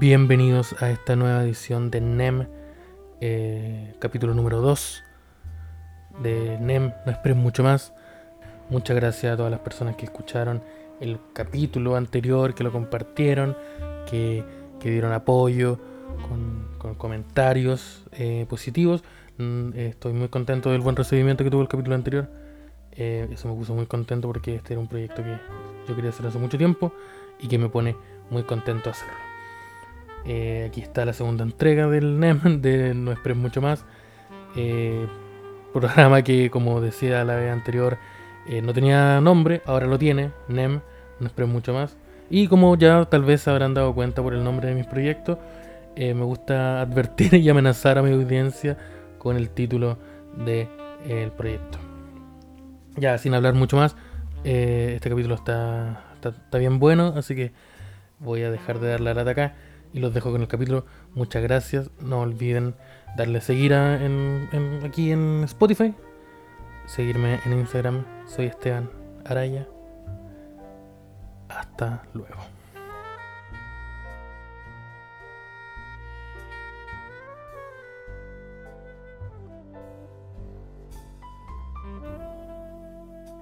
Bienvenidos a esta nueva edición de NEM, eh, capítulo número 2 de NEM, no esperen mucho más. Muchas gracias a todas las personas que escucharon el capítulo anterior, que lo compartieron, que, que dieron apoyo con, comentarios eh, positivos. Mm, eh, estoy muy contento del buen recibimiento que tuvo el capítulo anterior. Eso me puso muy contento porque este era un proyecto que yo quería hacer hace mucho tiempo y que me pone muy contento hacerlo. Eh, aquí está la segunda entrega del NEM, de No Esperes Mucho Más. Eh, programa que, como decía la vez anterior, eh, no tenía nombre, ahora lo tiene, NEM, No Esperes Mucho Más. Y como ya tal vez se habrán dado cuenta por el nombre de mis proyectos, me gusta advertir y amenazar a mi audiencia con el título del proyecto. Ya, sin hablar mucho más, este capítulo está, está, está bien bueno, así que voy a dejar de dar la lata acá y los dejo con el capítulo. Muchas gracias. No olviden darle seguir aquí en Spotify. Seguirme en Instagram. Soy Esteban Araya. Hasta luego.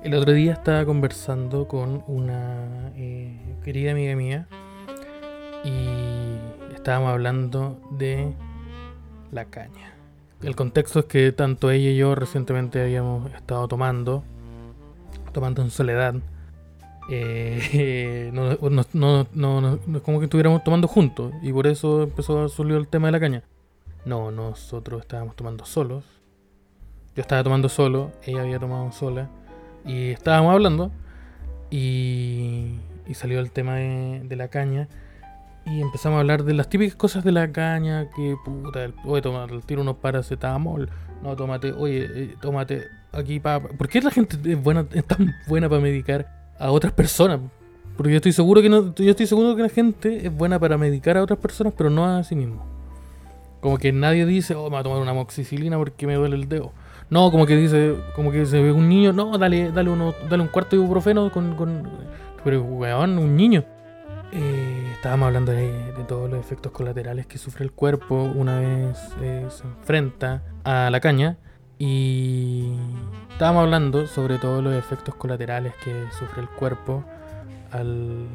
El otro día estaba conversando con una eh, querida amiga mía y estábamos hablando de la caña. El contexto es que tanto ella y yo recientemente habíamos estado tomando, tomando en soledad. Eh, no, no, no, no- como que estuviéramos tomando juntos y por eso empezó a surgir el tema de la caña. No, nosotros estábamos tomando solos. Yo estaba tomando solo, ella había tomado sola y estábamos hablando y, y salió el tema de la caña y empezamos a hablar de las típicas cosas de la caña que puta, oye, toma el tiro unos paracetamol, no, tómate, oye, eh, tómate aquí para... ¿Por qué la gente es, buena, es tan buena para medicar a otras personas? Porque yo estoy seguro que no, yo estoy seguro que la gente es buena para medicar a otras personas, pero no a sí mismo. Como que nadie dice, oh, me voy a tomar una moxicilina porque me duele el dedo. No, como que dice, como que se ve un niño, no, dale, dale uno, dale un cuarto de ibuprofeno con, con pero weón, un niño. Eh, estábamos hablando de, todos los efectos colaterales que sufre el cuerpo una vez eh, se enfrenta a la caña y estábamos hablando sobre todos los efectos colaterales que sufre el cuerpo al,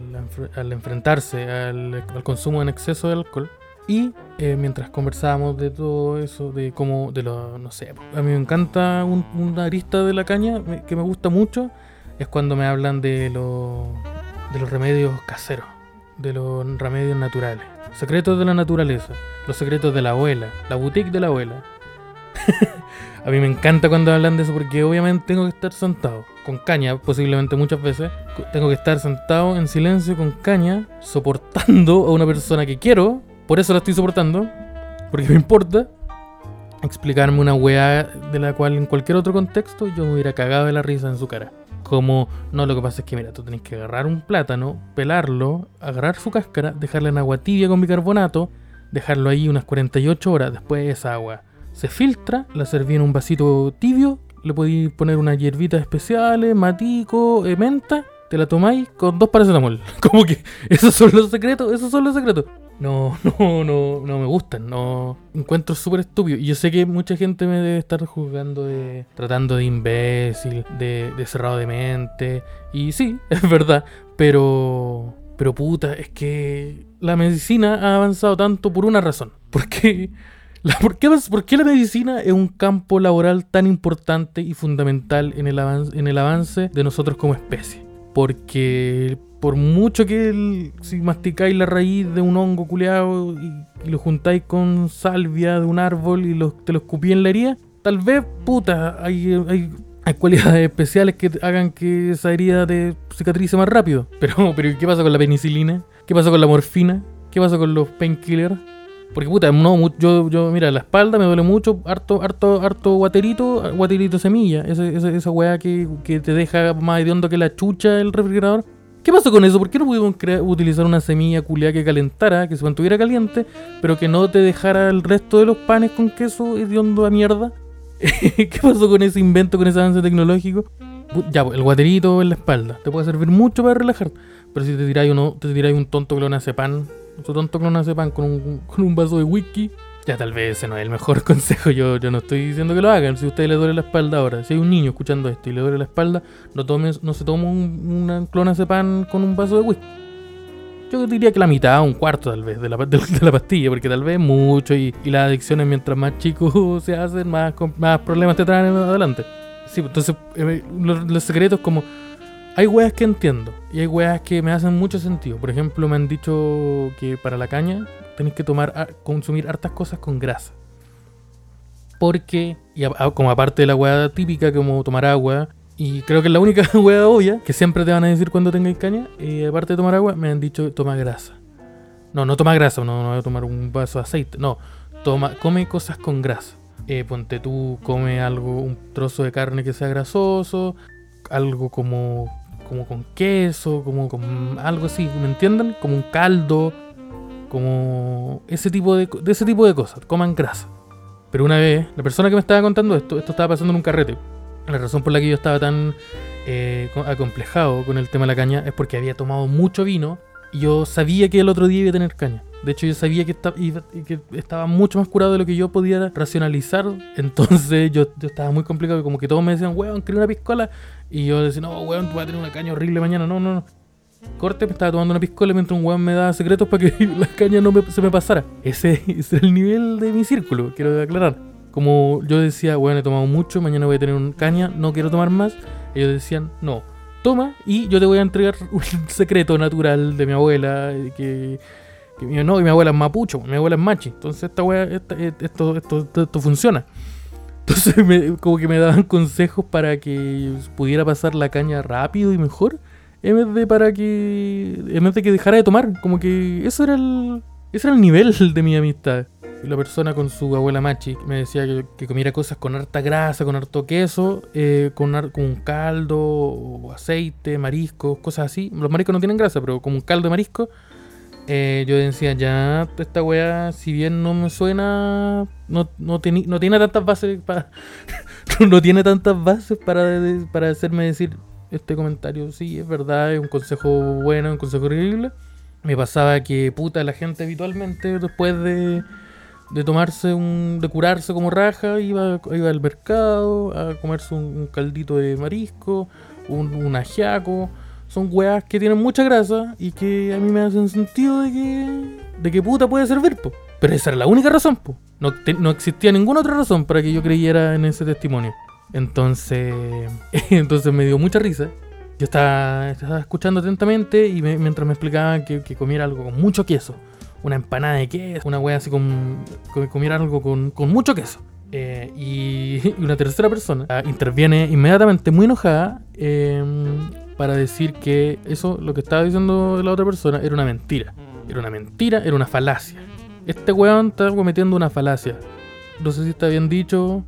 al enfrentarse al, consumo en exceso de alcohol. Y eh, mientras conversábamos de todo eso, de cómo, de lo, no sé, a mí me encanta un- una arista de la caña que me gusta mucho, es cuando me hablan de, lo- de los remedios caseros, de los remedios naturales, secretos de la naturaleza, los secretos de la abuela, la boutique de la abuela. a mí me encanta cuando hablan de eso porque obviamente tengo que estar sentado con caña, posiblemente muchas veces. Tengo que estar sentado en silencio con caña, soportando a una persona que quiero. Por eso la estoy soportando, porque me importa. Explicarme una weá de la cual en cualquier otro contexto yo me hubiera cagado de la risa en su cara. Como, no, lo que pasa es que mira, tú tenés que agarrar un plátano, pelarlo, agarrar su cáscara, dejarla en agua tibia con bicarbonato, dejarlo ahí unas 48 horas, después esa agua se filtra, la serví en un vasito tibio, le podéis poner unas hierbitas especiales, matico, eh, menta, te la tomáis con dos paracetamol. Como que esos son los secretos, esos son los secretos. No, no, no, no me gustan, no encuentro súper estúpido. Y yo sé que mucha gente me debe estar juzgando de, tratando de imbécil, de, de cerrado de mente. Y sí, es verdad, pero, pero puta, es que la medicina ha avanzado tanto por una razón. Porque ¿Por qué, por qué la medicina es un campo laboral tan importante y fundamental en el, avance, en el avance de nosotros como especie? Porque por mucho que si masticáis la raíz de un hongo culeado y, lo juntáis con salvia de un árbol y lo- te lo escupí en la herida, tal vez, puta, hay, hay, hay cualidades especiales que hagan que esa herida te cicatrice más rápido. Pero, pero ¿qué pasa con la penicilina? ¿Qué pasa con la morfina? ¿Qué pasa con los painkillers? Porque puta, no, yo, yo, mira, la espalda me duele mucho, harto, harto, harto guaterito, guaterito semilla, esa, esa, esa weá que, que te deja más hediondo que la chucha el refrigerador. ¿Qué pasó con eso? ¿Por qué no pudimos utilizar una semilla culiada que calentara, que se mantuviera caliente, pero que no te dejara el resto de los panes con queso hediondo a mierda? ¿Qué pasó con ese invento, con ese avance tecnológico? Ya, pues, el guaterito en la espalda te puede servir mucho para relajar, pero si te tiráis uno, te tiráis un tonto clonazepam su tonto clonazepam con un, con un vaso de whisky, ya tal vez ese no es el mejor consejo. Yo, yo no estoy diciendo que lo hagan. Si a usted le duele la espalda ahora, si hay un niño escuchando esto y le duele la espalda, no, tome, no se toma un, una clonazepam con un vaso de whisky. Yo diría que la mitad, un cuarto tal vez, de la, de, de la pastilla, porque tal vez mucho y, y, las adicciones mientras más chicos se hacen, más, más problemas te traen adelante. Sí, entonces eh, los, los secretos como... Hay weas que entiendo y hay weas que me hacen mucho sentido. Por ejemplo, me han dicho que para la caña tenéis que tomar, consumir hartas cosas con grasa. Porque, y como aparte de la wea típica, como tomar agua, y creo que es la única wea obvia que siempre te van a decir cuando tengáis caña, y aparte de tomar agua, me han dicho toma grasa. No, no toma grasa, no, no voy a tomar un vaso de aceite, no, toma, come cosas con grasa. Eh, ponte tú, come algo, un trozo de carne que sea grasoso, algo como, como con queso, como con algo así, ¿me entienden? Como un caldo, como ese tipo de, ese tipo de cosas, coman grasa. Pero una vez, la persona que me estaba contando esto, esto estaba pasando en un carrete. La razón por la que yo estaba tan eh, acomplejado con el tema de la caña es porque había tomado mucho vino y yo sabía que el otro día iba a tener caña. De hecho, yo sabía que, está, que estaba mucho más curado de lo que yo podía racionalizar. Entonces, yo, yo estaba muy complicado. Como que todos me decían, weón, quiero una piscola. Y yo decía, no, weón, tú vas a tener una caña horrible mañana. No, no, no. Corte, me estaba tomando una piscola mientras un weón me daba secretos para que la caña no me, se me pasara. Ese, ese es el nivel de mi círculo, quiero aclarar. Como yo decía, weón, he tomado mucho, mañana voy a tener un caña, no quiero tomar más. Ellos decían, no, toma y yo te voy a entregar un secreto natural de mi abuela que que mi, no, mi abuela es mapucho, mi abuela es machi. Entonces esta wea, esta, esto, esto, esto, funciona. Entonces me, como que me daban consejos para que pudiera pasar la caña rápido y mejor. En vez de para que. En vez de que dejara de tomar. Como que eso era el. Ese era el nivel de mi amistad. Y la persona con su abuela machi me decía que, que comiera cosas con harta grasa, con harto queso, eh, con, con un caldo, aceite, mariscos, cosas así. Los mariscos no tienen grasa, pero como un caldo de marisco eh, yo decía, ya, esta weá, si bien no me suena, no, no, teni, no tiene tantas bases para. no tiene tantas bases para, para hacerme decir este comentario. Sí, es verdad, es un consejo bueno, un consejo horrible. Me pasaba que, puta, la gente habitualmente, después de, de tomarse un. de curarse como raja, iba, iba al mercado a comerse un, un caldito de marisco, un, un ajiaco son weas que tienen mucha grasa y que a mí me hacen sentido de que. de que puta puede servir, po. Pero esa era la única razón, po. No, te, no existía ninguna otra razón para que yo creyera en ese testimonio. Entonces. entonces me dio mucha risa. Yo estaba, escuchando atentamente y mientras me explicaban que, que, comiera algo con mucho queso. Una empanada de queso, una wea así con. con comiera algo con, con mucho queso. Eh, y una tercera persona uh, interviene inmediatamente muy enojada eh, para decir que eso, lo que estaba diciendo la otra persona, era una mentira. Era una mentira, era una falacia. Este weón está cometiendo una falacia. No sé si está bien dicho.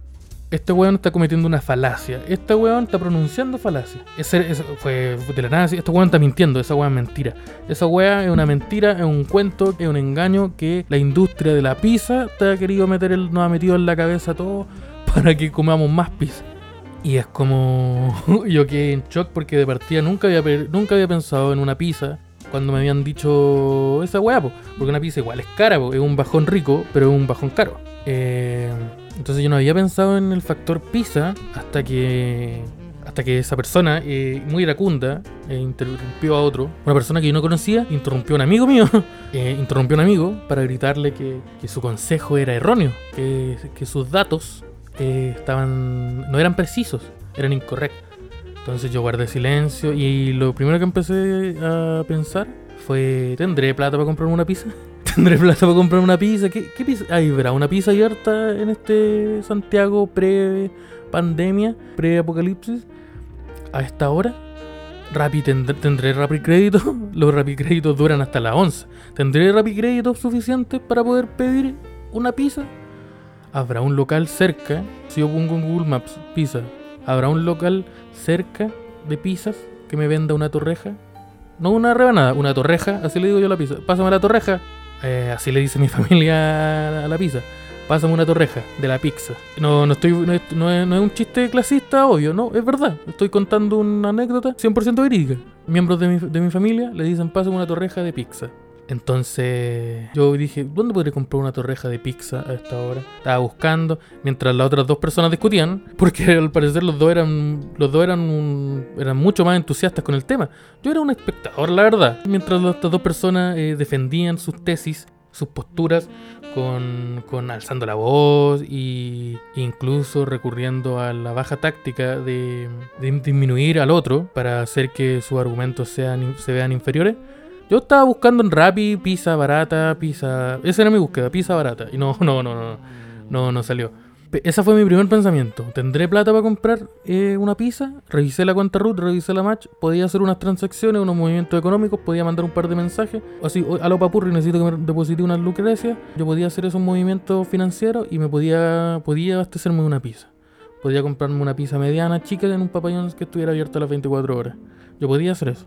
Este weón está cometiendo una falacia. Este weón está pronunciando falacia. Ese, ese fue de la nada. Este weón está mintiendo. Esa weón es mentira. Esa weón es una mentira, es un cuento, es un engaño que la industria de la pizza te ha querido meter, el, nos ha metido en la cabeza todo para que comamos más pizza. Y es como. Yo quedé en shock porque de partida nunca había, nunca había pensado en una pizza cuando me habían dicho esa weá, po. porque una pizza igual es cara, es un bajón rico, pero es un bajón caro. Eh, entonces yo no había pensado en el factor pizza hasta que hasta que esa persona, eh, muy iracunda, eh, interrumpió a otro. Una persona que yo no conocía, interrumpió a un amigo mío, eh, interrumpió a un amigo para gritarle que, que su consejo era erróneo, que, que sus datos eh, estaban no eran precisos, eran incorrectos. Entonces yo guardé silencio y lo primero que empecé a pensar fue, ¿tendré plata para comprar una pizza? ¿Tendré plata para comprar una pizza? ¿Qué, qué pizza? Ay, verá, una pizza abierta en este Santiago pre-pandemia, pre-apocalipsis, a esta hora. Tendré, tendré Rappi crédito. Los Rappi créditos duran hasta las 11. ¿Tendré Rappi crédito suficiente para poder pedir una pizza? Habrá un local cerca, si yo pongo en Google Maps pizza, habrá un local cerca de pizzas que me venda una torreja. No una rebanada, una torreja, así le digo yo a la pizza. Pásame la torreja. Eh, así le dice mi familia a la pizza. Pásame una torreja de la pizza. No, no, estoy, no, es, un chiste clasista, obvio, no, es verdad. Estoy contando una anécdota 100% verídica. Miembros de mi, de mi familia le dicen pásame una torreja de pizza. Entonces yo dije, ¿dónde podría comprar una torreja de pizza a esta hora? Estaba buscando, mientras las otras dos personas discutían, porque al parecer los dos eran, los dos eran, eran mucho más entusiastas con el tema. Yo era un espectador, la verdad. Mientras las estas dos personas eh, defendían sus tesis, sus posturas, con, con alzando la voz y incluso recurriendo a la baja táctica de, de disminuir al otro para hacer que sus argumentos sean, se vean inferiores. Yo estaba buscando en Rappi pizza barata, pizza... Esa era mi búsqueda, pizza barata. Y no, no, no, no, no, no salió. Ese fue mi primer pensamiento. ¿Tendré plata para comprar eh, una pizza? Revisé la cuenta root, revisé la match, podía hacer unas transacciones, unos movimientos económicos, podía mandar un par de mensajes. O así, "Oye, aló papurri, necesito que me deposite unas lucrecias. Yo podía hacer esos movimientos financieros y me podía, podía abastecerme una pizza. Podía comprarme una pizza mediana, chica, en un papayón que estuviera abierto a las 24 horas. Yo podía hacer eso.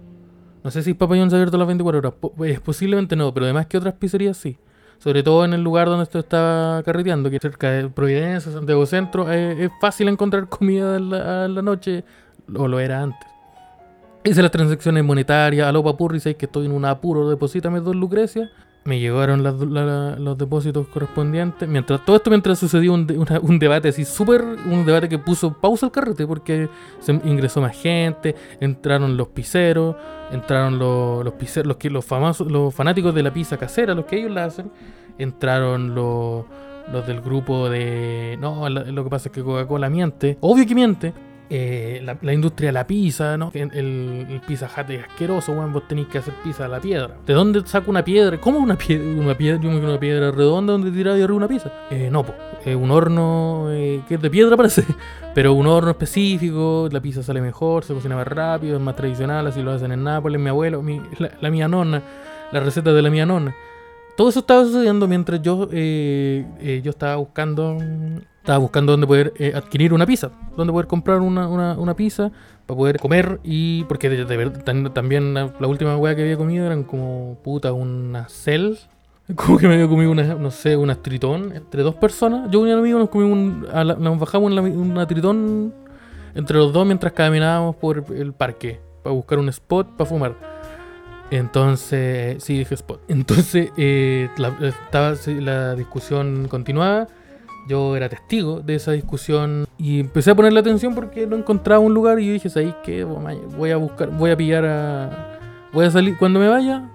No sé si Papayón se ha abierto a las 24 horas. Eh, posiblemente no, pero además que otras pizzerías sí. Sobre todo en el lugar donde esto estaba carreteando, que es cerca de Providencia, Santiago Centro, eh, es fácil encontrar comida a la noche, o lo era antes. Hice las transacciones monetarias, aló papurri, sé que estoy en un apuro, deposítame dos lucrecias. Me llegaron los depósitos correspondientes. Mientras todo esto, mientras sucedió un, de- un debate así súper, un debate que puso pausa al carrete porque se ingresó más gente, entraron los pizzeros, entraron los, los los, que, los famosos, los fanáticos de la pizza casera, los que ellos la hacen, entraron los, los del grupo de... No, lo que pasa es que Coca-Cola miente, obvio que miente. Eh, la, la industria de la pizza, ¿no? El, el pizza hut es asqueroso, weón. Vos tenéis que hacer pizza a la piedra. ¿De dónde saco una piedra? ¿Cómo una piedra? Una piedra, yo me una piedra redonda donde tirar de arriba una pizza. Eh, no, po. Eh, un horno eh, que es de piedra parece. Pero un horno específico, la pizza sale mejor, se cocina más rápido, es más tradicional, así lo hacen en Nápoles, mi abuelo, mi- la, la mía nonna, la receta de la mía nonna. Todo eso estaba sucediendo mientras yo, eh, eh, yo estaba buscando estaba buscando dónde poder eh, adquirir una pizza, dónde poder comprar una, una, una pizza para poder comer y porque de, de también la, última weá que había comido eran como puta una cel como que me había comido una, no sé, una tritón entre dos personas. Yo y un amigo nos comimos un, nos bajamos en la- una tritón entre los dos mientras caminábamos por el parque para buscar un spot para fumar. Entonces, sí, dije spot. Entonces, eh, estaba, la discusión continuaba. Yo era testigo de esa discusión y empecé a ponerle atención porque no encontraba un lugar y yo dije, ¿sabes qué? Voy a buscar, voy a pillar a... Voy a salir, cuando me vaya,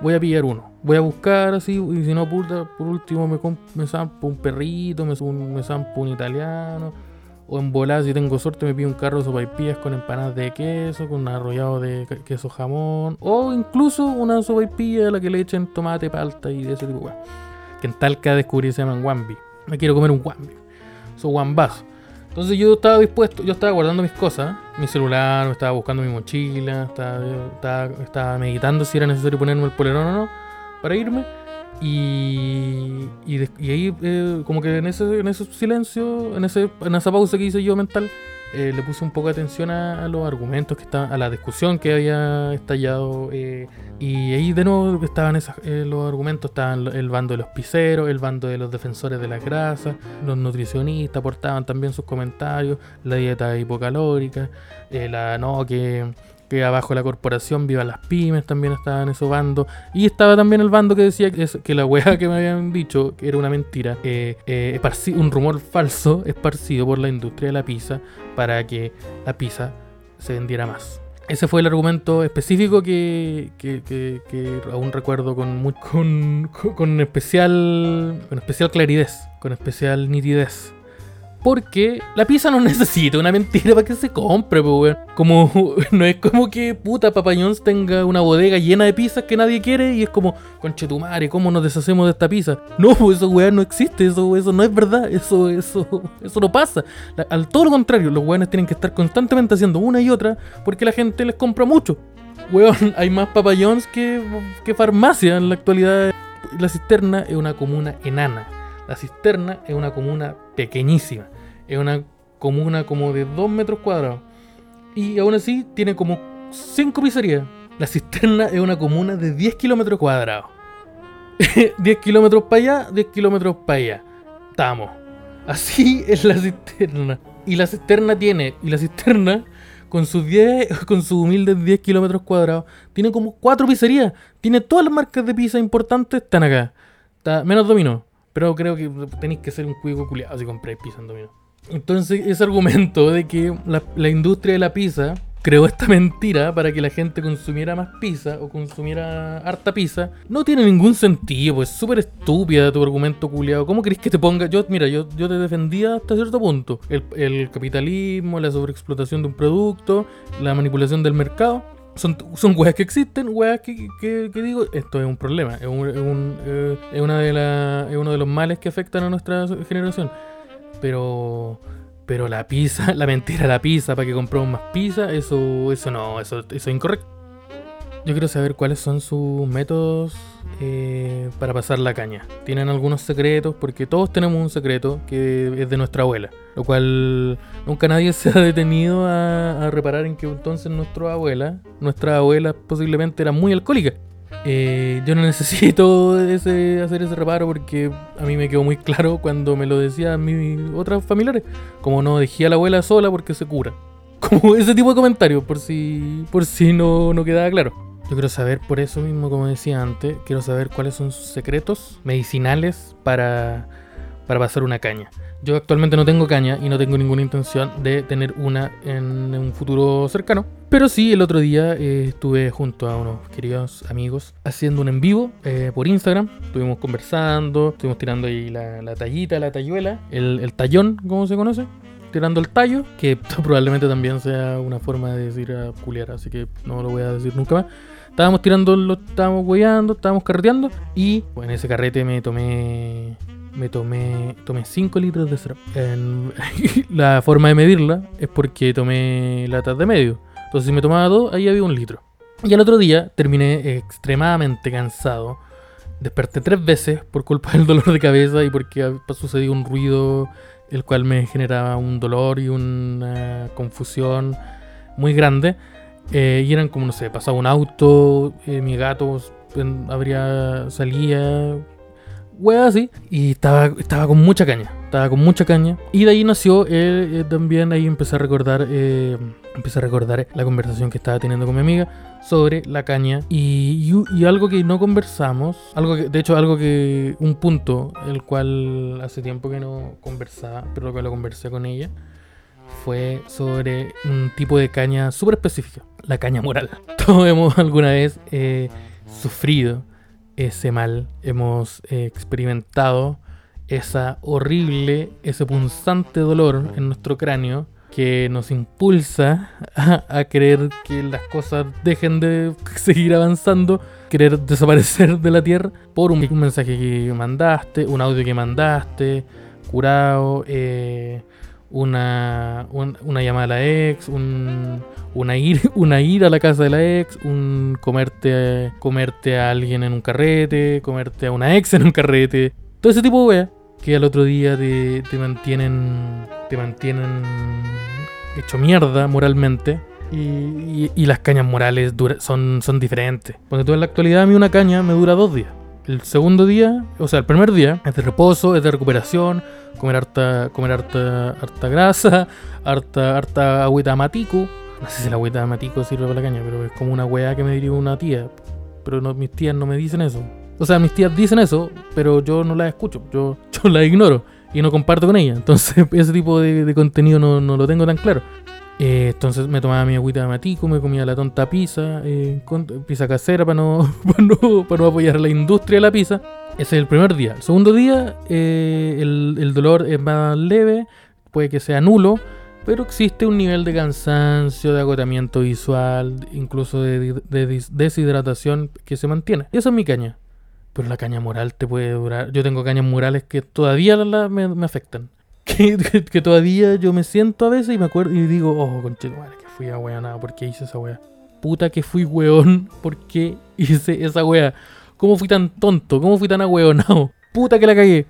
voy a pillar uno. Voy a buscar así y si no, puta, por último me, me zampo un perrito, me, un- me zampo un italiano. O en volar, si tengo suerte, me pido un carro de sopaipillas con empanadas de queso, con un arrollado de que- queso jamón. O incluso una sopaipilla a la que le echen tomate, palta y de ese tipo. Que en Talca descubrí que se llaman wambi. Me quiero comer un wambi. Son wambazos. Entonces yo estaba dispuesto, yo estaba guardando mis cosas, mi celular, estaba buscando mi mochila, estaba, estaba, estaba meditando si era necesario ponerme el polerón o no para irme. Y, y ahí, eh, como que en ese, en ese silencio, en, ese, en esa pausa que hice yo mental, eh, le puse un poco de atención a, a los argumentos que estaban, a la discusión que había estallado. eh, y ahí de nuevo estaban esas, eh, los argumentos, estaban el bando de los piseros, el bando de los defensores de las grasas, los nutricionistas aportaban también sus comentarios, la dieta hipocalórica, eh, la no que que abajo la corporación, viva las pymes, también estaba en ese bando. Y estaba también el bando que decía que, es- que la weá que me habían dicho que era una mentira, eh, eh, un rumor falso esparcido por la industria de la pizza para que la pizza se vendiera más. Ese fue el argumento específico que, que- que- aún recuerdo con, mu- con, con- con especial, con especial claridad, con especial nitidez. Porque la pizza no necesita una mentira para que se compre, weón. Como, no es como que puta Papa John's tenga una bodega llena de pizzas que nadie quiere y es como, conchetumare, ¿cómo nos deshacemos de esta pizza? No, pues eso, weón, no existe, eso, eso no es verdad, eso, eso, eso no pasa. Al todo lo contrario, los weones tienen que estar constantemente haciendo una y otra porque la gente les compra mucho. Weón, hay más Papa John's que, que farmacia en la actualidad. La cisterna es una comuna enana. La cisterna es una comuna pequeñísima. Es una comuna como de 2 metros cuadrados. Y aún así tiene como 5 pizzerías. La cisterna es una comuna de 10 kilómetros cuadrados. 10 kilómetros para allá, 10 kilómetros para allá. Estamos. Así es la cisterna. Y la cisterna tiene. Y la cisterna con sus 10, con sus humildes 10 kilómetros cuadrados, tiene como cuatro pizzerías. Tiene todas las marcas de pizza importantes, están acá. Está, menos dominó. Pero creo que tenéis que ser un cuico culiado si compráis pizza en dominó. Entonces, ese argumento de que la, industria de la pizza creó esta mentira para que la gente consumiera más pizza o consumiera harta pizza, no tiene ningún sentido, pues súper estúpida tu argumento culiado. ¿Cómo crees que te ponga? Yo, mira, yo, yo te defendía hasta cierto punto. El, capitalismo, la sobreexplotación de un producto, la manipulación del mercado. Son, son weas que existen, weas que digo, esto es un problema, es, un, es, un, eh, es una de la, es uno de los males que afectan a nuestra generación. Pero pero la pizza, la mentira, la pizza para que compremos más pizza, eso, eso no, eso, eso es incorrecto. Yo quiero saber cuáles son sus métodos eh, para pasar la caña. ¿Tienen algunos secretos? Porque todos tenemos un secreto que es de nuestra abuela. Lo cual nunca nadie se ha detenido a, a reparar en que entonces nuestra abuela, nuestra abuela posiblemente era muy alcohólica. Eh, yo no necesito ese, hacer ese reparo porque a mí me quedó muy claro cuando me lo decían mis otras familiares. Como no dejé a la abuela sola porque se cura. Como ese tipo de comentarios, por si, por si no, no quedaba claro. Yo quiero saber, por eso mismo, como decía antes, quiero saber cuáles son sus secretos medicinales para, para pasar una caña. Yo actualmente no tengo caña y no tengo ninguna intención de tener una en un futuro cercano. Pero sí, el otro día eh, estuve junto a unos queridos amigos haciendo un en vivo eh, por Instagram. Estuvimos conversando, estuvimos tirando ahí la, tallita, la talluela, el, el tallón, como se conoce tirando el tallo, que probablemente también sea una forma de decir a culiar, así que no lo voy a decir nunca más. Estábamos tirando, lo estábamos hueando, estábamos carreteando y pues, en ese carrete me tomé me tomé tomé 5 litros de syrup. En, la forma de medirla es porque tomé latas de medio. Entonces si me tomaba dos, ahí había un litro. Y al otro día terminé extremadamente cansado. Desperté tres veces por culpa del dolor de cabeza y porque sucedió un ruido el cual me generaba un dolor y una confusión muy grande. Eh, y eran como, no sé, pasaba un auto, eh, mi gato habría salía, wea así, y estaba, estaba con mucha caña, estaba con mucha caña. Y de ahí nació eh, también, ahí empecé a recordar, empecé a recordar la conversación que estaba teniendo con mi amiga sobre la caña y, y, y, algo que no conversamos, algo que, de hecho algo que, un punto el cual hace tiempo que no conversaba, pero que lo conversé con ella, fue sobre un tipo de caña súper específica, la caña moral. Todos hemos alguna vez eh, sufrido ese mal, hemos eh, experimentado esa horrible, ese punzante dolor en nuestro cráneo que nos impulsa a, a, creer que las cosas dejen de seguir avanzando, querer desaparecer de la Tierra por un, un mensaje que mandaste, un audio que mandaste, curado, eh, una, un, una llamada a la ex, un, una, ir, una ir a la casa de la ex, un comerte, comerte a alguien en un carrete, comerte a una ex en un carrete, todo ese tipo de weas que al otro día te, te mantienen te mantienen hecho mierda moralmente y, y, y las cañas morales dura, son, son diferentes. Porque tú en la actualidad a mí una caña me dura dos días. El segundo día, o sea, el primer día es de reposo, es de recuperación, comer harta, comer harta, harta grasa, harta, harta agüita matico. No sé si la agüita matico sirve para la caña, pero es como una weá que me diría una tía. Pero mis tías no me dicen eso. O sea, mis tías dicen eso, pero yo no las escucho, yo, yo las ignoro y no comparto con ellas. Entonces, ese tipo de, de contenido no, no, lo tengo tan claro. Eh, entonces me tomaba mi agüita de matico, me comía la tonta pizza, eh, con, pizza casera para no, para no, para no apoyar la industria de la pizza. Ese es el primer día. El segundo día, eh, el, el, dolor es más leve, puede que sea nulo, pero existe un nivel de cansancio, de agotamiento visual, incluso de, de, de deshidratación que se mantiene. Y esa es mi caña. Pero la caña moral te puede durar. Yo tengo cañas morales que todavía la, me, me, afectan. Que, que, que, todavía yo me siento a veces y me acuerdo y digo, oh, conchito, madre, que fui a wea nada, ¿por qué hice esa wea? Puta que fui weón, ¿por qué hice esa wea? ¿Cómo fui tan tonto? ¿Cómo fui tan ahueonado? Puta que la cagué.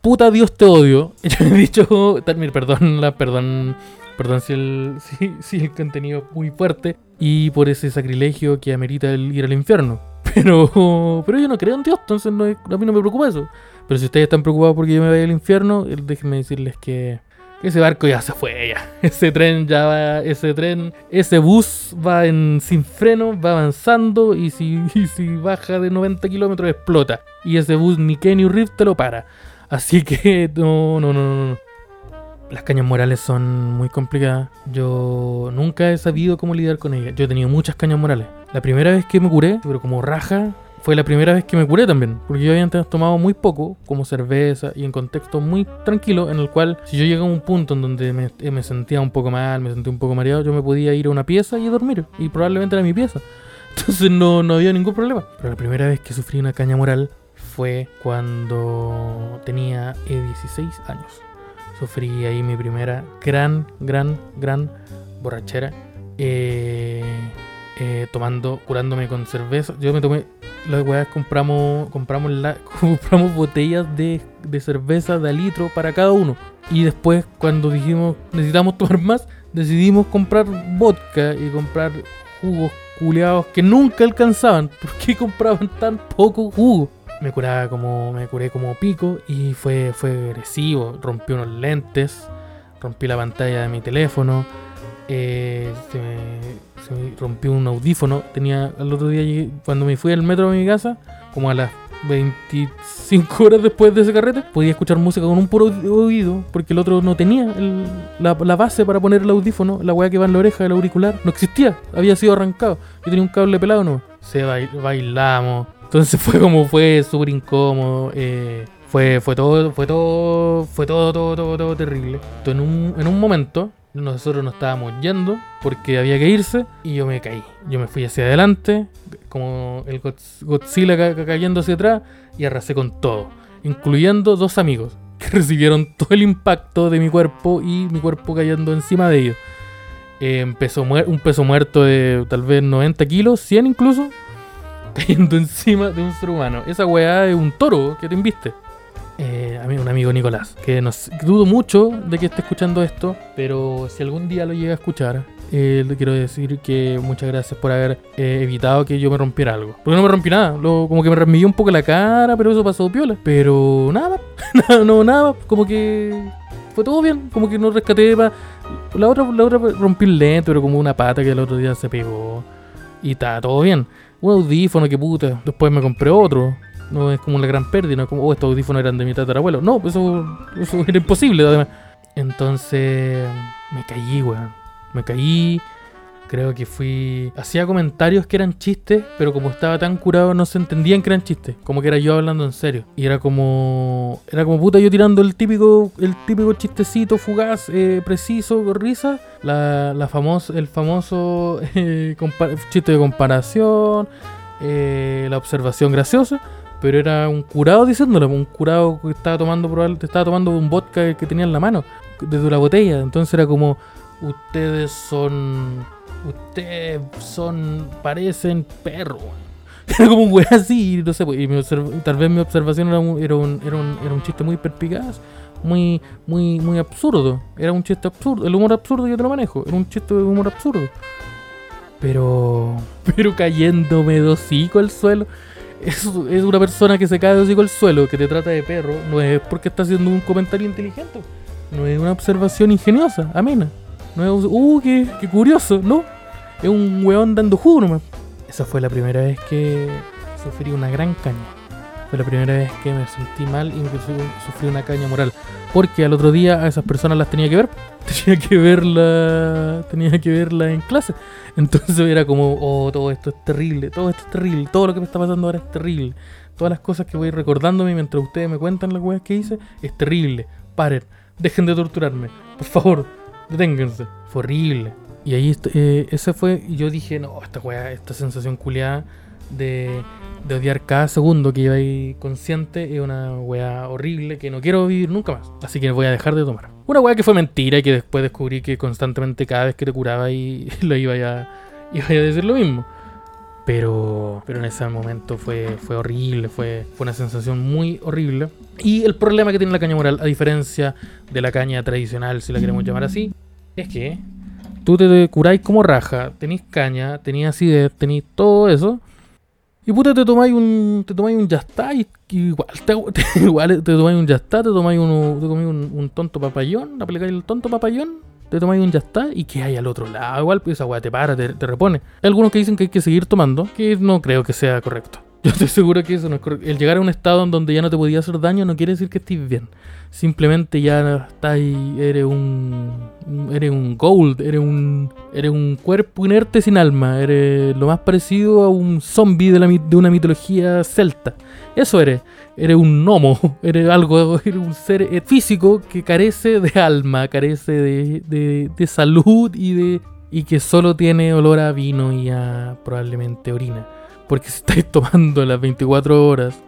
Puta Dios te odio. Yo he dicho, perdón, la, perdón, perdón si el, si, si el contenido es muy fuerte y por ese sacrilegio que amerita el ir al infierno. Pero, pero yo no creo en Dios, entonces no, a mí no me preocupa eso. Pero si ustedes están preocupados porque yo me vaya al infierno, déjenme decirles que, ese barco ya se fue ya. Ese tren ya va, ese tren, ese bus va sin freno, va avanzando y si, baja de 90 kilómetros explota. Y ese bus ni Kenny Reeves te lo para. Así que no, no, no. no. Las cañas morales son muy complicadas. Yo nunca he sabido cómo lidiar con ellas. Yo he tenido muchas cañas morales. La primera vez que me curé, pero como raja, fue la primera vez que me curé también. Porque yo había tomado muy poco, como cerveza, y en contexto muy tranquilo, en el cual si yo llegaba a un punto en donde me, eh, me sentía un poco mal, me sentía un poco mareado, yo me podía ir a una pieza y dormir. Y probablemente era mi pieza. Entonces no, no había ningún problema. Pero la primera vez que sufrí una caña moral fue cuando tenía eh, 16 años. Sufrí ahí mi primera gran, gran, gran borrachera. Eh, eh, tomando, curándome con cerveza. Yo me tomé, las weas compramos, compramos, la, compramos botellas de, de cerveza de litro para cada uno. Y después, cuando dijimos necesitamos tomar más, decidimos comprar vodka y comprar jugos culeados que nunca alcanzaban. ¿Por qué compraban tan poco jugo? Me curaba como, me curé como pico y fue, fue agresivo. Rompí unos lentes, rompí la pantalla de mi teléfono, eh, se, me, se rompió un audífono. Tenía el otro día llegué- cuando me fui al metro de mi casa, como a las 25 horas después de ese carrete, podía escuchar música con un puro oído, porque el otro no tenía el- la, la base para poner el audífono, la weá que va en la oreja del auricular, no existía, había sido arrancado. Yo tenía un cable pelado, no. Se bail- bailamos. Entonces fue como fue súper incómodo. eh, fue, fue todo, fue todo, fue todo, todo, todo, todo terrible. Entonces, en un, en un momento, nosotros nos estábamos yendo porque había que irse y yo me caí. Yo me fui hacia adelante, como el Godz- Godzilla ca- ca- cayendo hacia atrás y arrasé con todo, incluyendo dos amigos que recibieron todo el impacto de mi cuerpo y mi cuerpo cayendo encima de ellos. Un peso muer- un peso muerto de tal vez 90 kilos, 100 incluso, cayendo encima de un ser humano. Esa weá es un toro que te inviste. Eh, un amigo Nicolás, que nos, dudo mucho de que esté escuchando esto, pero si algún día lo llega a escuchar, eh, le quiero decir que muchas gracias por haber eh, evitado que yo me rompiera algo. Porque no me rompí nada, como que me remilló un poco la cara, pero eso pasó piola. Pero nada, no, nada, como que fue todo bien, como que no rescaté pa- La otra, la otra rompí el lente, pero como una pata que el otro día se pegó. Y está todo bien. Un audífono que puta. Después me compré otro. No es como una gran pérdida, no es como, oh, estos audífonos eran de mi tatarabuelo. No, eso, eso era imposible. Entonces me caí, weón. Me caí. Creo que fui. Hacía comentarios que eran chistes, pero como estaba tan curado no se entendían que eran chistes. Como que era yo hablando en serio. Y era como. Era como puta yo tirando el típico. El típico chistecito fugaz, eh, preciso, risa. La, la el famoso eh, chiste de comparación. eh, la observación graciosa. Pero era un curado diciéndolo, un curado que estaba tomando probablemente estaba tomando un vodka que tenía en la mano, desde la botella. Entonces era como, ustedes son, ustedes son, parecen perros. Era como un weón así, no sé, pues, y tal vez mi observación era un, era un, era un, era un chiste muy perspicaz, muy, muy, muy absurdo. Era un chiste absurdo, el humor absurdo yo te lo manejo, era un chiste de humor absurdo. Pero, pero cayéndome de hocico al suelo. Es, es una persona que se cae de hocico al suelo, que te trata de perro, no es porque está haciendo un comentario inteligente. No es una observación ingeniosa, amena. No es, uh, qué, qué curioso, no. Es un weón dando jugo nomás. Esa fue la primera vez que sufrí una gran caña. Fue la primera vez que me sentí mal y me su- sufrí una caña moral. Porque al otro día a esas personas las tenía que ver. Tenía que verla. Tenía que verla en clase. Entonces era como, oh, todo esto es terrible, todo esto es terrible, todo lo que me está pasando ahora es terrible. Todas las cosas que voy recordándome mientras ustedes me cuentan las weas que hice, es terrible. Paren, dejen de torturarme, por favor, deténganse. Fue horrible. Y ahí eh, ese fue, y yo dije, no, esta wea, esta sensación culiada de, odiar cada segundo que iba ahí consciente es una wea horrible que no quiero vivir nunca más. Así que voy a dejar de tomar. Una wea que fue mentira y que después descubrí que constantemente cada vez que te curaba y lo iba a, iba a decir lo mismo. Pero, pero en ese momento fue, fue horrible, fue, fue una sensación muy horrible. Y el problema que tiene la caña moral, a diferencia de la caña tradicional, si la queremos llamar así, es que tú te curáis como raja, tenéis caña, tenéis acidez, tenéis todo eso, Y puta, te tomáis un. Te tomáis un ya está y, y igual te, te- igual te tomáis un ya está, te tomáis un, te coméis un, tonto papayón, aplicáis el tonto papayón, te tomáis un ya está y que hay al otro lado. Igual pues esa weá te para, te, te repone. Hay algunos que dicen que hay que seguir tomando, que no creo que sea correcto. Yo estoy seguro que eso no es correcto. El llegar a un estado en donde ya no te podía hacer daño no quiere decir que estés bien. Simplemente ya estás eres un. Eres un gold, eres un. Eres un cuerpo inerte sin alma. Eres lo más parecido a un zombie de, de una mitología celta. Eso eres. Eres un gnomo, eres algo, eres un ser físico que carece de alma, carece de, de- de salud y de. y que solo tiene olor a vino y a probablemente orina. Porque si estáis tomando las 24 horas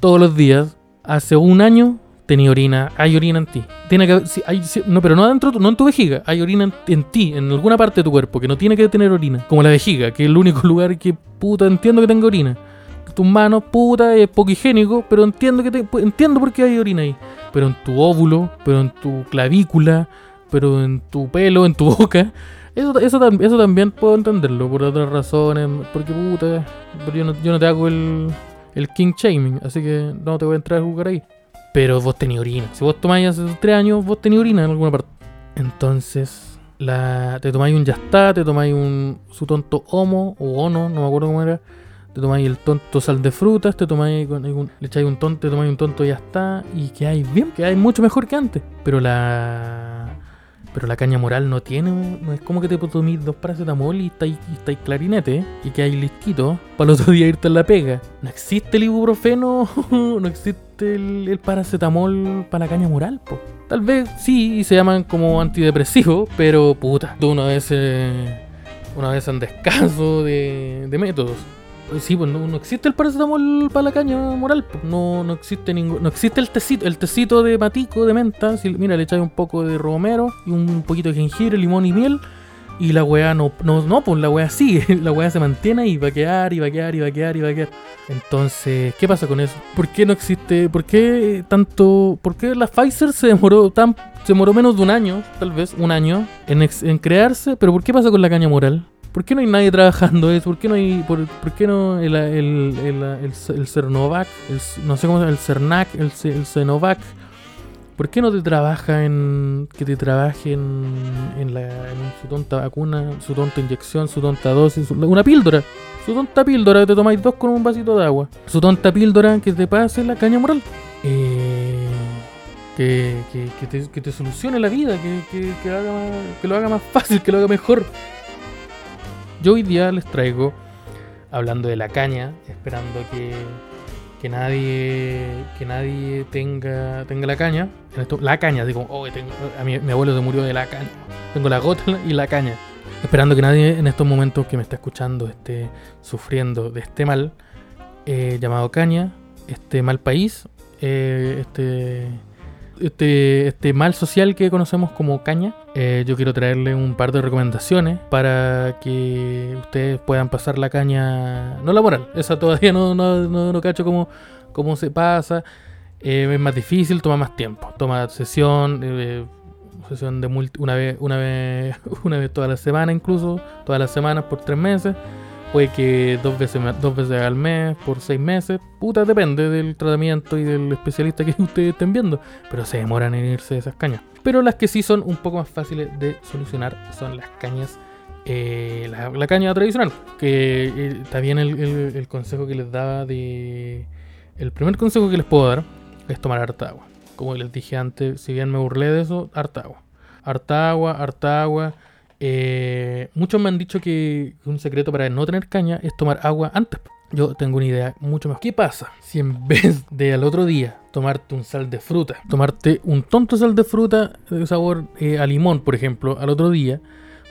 todos los días, hace un año tenía orina, hay orina en ti. Tiene que sí, hay- no, pero no adentro, no en tu vejiga, hay orina en, ti, en alguna parte de tu cuerpo que no tiene que tener orina, como la vejiga, que es el único lugar que puta entiendo que tenga orina. Tus manos, puta, es poco higiénico, pero entiendo que te- entiendo por qué hay orina ahí. Pero en tu óvulo, pero en tu clavícula, pero en tu pelo, en tu boca, eso, eso, eso también puedo entenderlo por otras razones, porque puta, pero yo no, yo no te hago el, el king shaming, así que no te voy a entrar a jugar ahí. Pero vos tenés orina. Si vos tomáis hace tres años, vos tenés orina en alguna parte. Entonces, la, te tomáis un ya está, te tomáis un su tonto homo o ono, no me acuerdo cómo era. Te tomáis el tonto sal de frutas, te tomáis algún- le echáis un tonto, te tomáis un tonto ya está y que hay bien, que hay mucho mejor que antes. Pero la pero la caña moral no tiene, no es como que te tomís dos paracetamol y estáis, y estáis clarinete y que hay listito para el otro día irte a la pega. No existe el ibuprofeno, no existe el, el paracetamol para la caña moral, po. Tal vez sí, y se llaman como antidepresivos, pero puta, tú una vez, eh, una vez en descanso de, de métodos. Pues sí, pues no, no existe el paracetamol para la caña moral, pues no, no existe ningún, no existe el tecito, el tecito de matico, de menta, si, mira, le echáis un poco de romero y un poquito de jengibre, limón y miel, y la weá no, no, no, pues la weá sigue, la weá se mantiene y va a quedar, y va a quedar, y va a quedar, y va a quedar. Entonces, ¿qué pasa con eso? ¿Por qué no existe, por qué tanto, por qué la Pfizer se demoró tan, se demoró menos de un año, tal vez, un año, en, ex- en crearse, pero ¿por qué pasa con la caña moral? ¿Por qué no hay nadie trabajando eso? ¿Por qué no hay, por, por qué no el, el, el, el, el Cernovac, el, no sé cómo se el Cernac, el, el Cenovac? ¿Por qué no te trabaja en, que te trabaje en, en, la, en su tonta vacuna, su tonta inyección, su tonta dosis, una píldora? Su tonta píldora que te tomáis dos con un vasito de agua. Su tonta píldora que te pase la caña moral. Eh, que, que, que te, que te solucione la vida, que, haga que lo haga más fácil, que lo haga mejor. Yo hoy día les traigo, hablando de la caña, esperando que, que nadie que nadie tenga tenga la caña. La caña, digo, oh, tengo, a mi, mi abuelo se murió de la caña. Tengo la gota y la caña. Esperando que nadie en estos momentos que me está escuchando esté sufriendo de este mal eh, llamado caña, este mal país, eh, este este, este mal social que conocemos como caña, eh, yo quiero traerle un par de recomendaciones para que ustedes puedan pasar la caña, no laboral, esa todavía no, no, no, no cacho cómo, cómo se pasa, eh, es más difícil, toma más tiempo, toma sesión, eh, sesión de multi- una vez, una vez, una vez toda la semana incluso, todas las semanas por tres meses. Puede que dos veces, dos veces al mes, por seis meses. Puta, depende del tratamiento y del especialista que ustedes estén viendo. Pero se demoran en irse de esas cañas. Pero las que sí son un poco más fáciles de solucionar son las cañas. eh, la, la caña tradicional. Que eh, está bien el, el- el consejo que les daba de. El primer consejo que les puedo dar es tomar harta agua. Como les dije antes, si bien me burlé de eso, harta agua. Harta agua, harta agua. Eh, muchos me han dicho que un secreto para no tener caña es tomar agua antes. Yo tengo una idea mucho mejor. ¿Qué pasa si en vez de al otro día tomarte un sal de fruta, tomarte un tonto sal de fruta de sabor eh, a limón, por ejemplo, al otro día,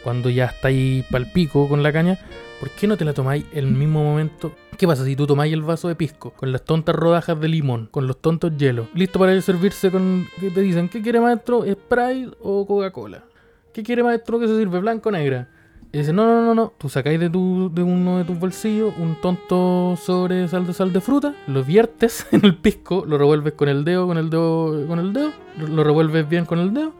cuando ya está ahí pal pico con la caña, ¿por qué no te la tomáis el mismo momento? ¿Qué pasa si tú tomáis el vaso de pisco con las tontas rodajas de limón, con los tontos hielos, listo para servirse con. ¿Qué te dicen? ¿Qué quiere maestro? ¿Sprite o Coca-Cola? ¿Qué quiere maestro que se sirve? ¿Blanco o negra? Y dice, no, no, no, no. Tú sacáis de, tu, de uno de tus bolsillos un tonto sobre sal de sal de fruta, lo viertes en el pisco, lo revuelves con el dedo, con el dedo, con el dedo, lo, revuelves bien con el dedo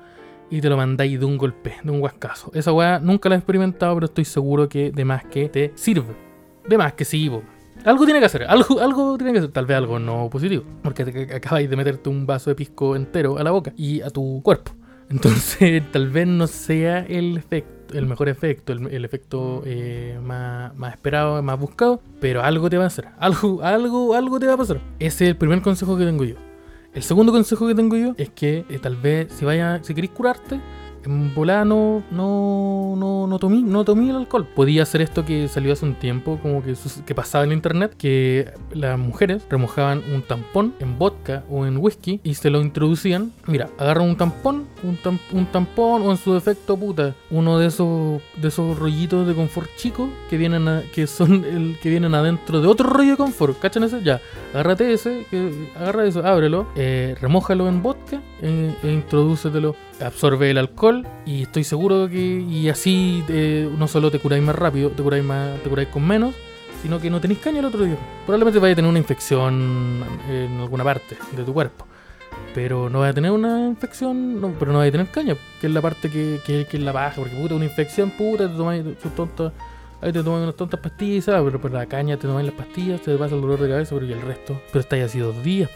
y te lo mandáis de un golpe, de un huascazo. Esa weá nunca la he experimentado, pero estoy seguro que de más que te sirve. De más que sí, po. Algo tiene que hacer, algo, algo tiene que hacer, tal vez algo no positivo, porque acabáis de meterte un vaso de pisco entero a la boca y a tu cuerpo. Entonces, tal vez no sea el efecto, el mejor efecto, el, el efecto eh, más, más esperado, más buscado, pero algo te va a hacer, algo, algo, algo te va a pasar. Ese es el primer consejo que tengo yo. El segundo consejo que tengo yo es que eh, tal vez si vaya, si queréis curarte, en volada no, no, no, no tomí, no tomé el alcohol. Podía hacer esto que salió hace un tiempo, como que, que pasaba en internet, que las mujeres remojaban un tampón en vodka o en whisky y se lo introducían. Mira, agarran un tampón, un, tam- un tampón o en su defecto, puta, uno de esos, de esos rollitos de confort chicos que vienen a- que son el que vienen adentro de otro rollo de confort. ¿Cachan ese? Ya, agárrate ese, que, agarra eso, ábrelo, eh, remójalo en vodka eh, e introdúcetelo, absorbe el alcohol y estoy seguro que y así eh, no solo te curáis más rápido, te curáis más, te curáis con menos, sino que no tenéis caña el otro día. Probablemente vaya a tener una infección en alguna parte de tu cuerpo. Pero no vaya a tener una infección, no, pero no vaya a tener caña, que es la parte que, que, que es la baja, porque puta, una infección, puta, te tomáis tus tontas, ahí te tomáis unas tontas pastillas, ¿sabes? pero por la caña te tomáis las pastillas, te pasa el dolor de cabeza, pero y el resto, pero estáis así dos días.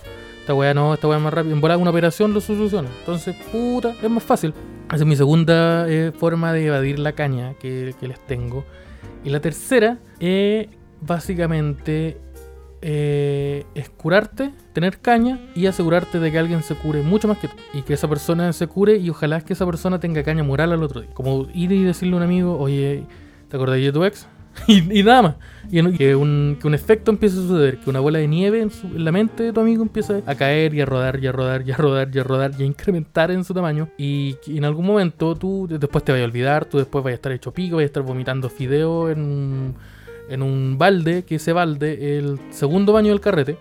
Esta weá no, esta weá es más rápido. En volar una operación lo soluciona. Entonces, puta, es más fácil. Esa es mi segunda eh, forma de evadir la caña que, que les tengo. Y la tercera es básicamente eh, es curarte, tener caña y asegurarte de que alguien se cure mucho más que tú. Y que esa persona se cure y ojalá que esa persona tenga caña moral al otro día. Como ir y decirle a un amigo, oye, ¿te acordás de tu ex? y, y nada más. Y que un, que un efecto empiece a suceder, que una bola de nieve en, su- en la mente de tu amigo empiece a caer y a rodar y a rodar y a rodar y a rodar y a incrementar en su tamaño. Y en algún momento tú después te vayas a olvidar, tú después vayas a estar hecho pico, vayas a estar vomitando fideo en un, en un balde, que ese balde, el segundo baño del carrete.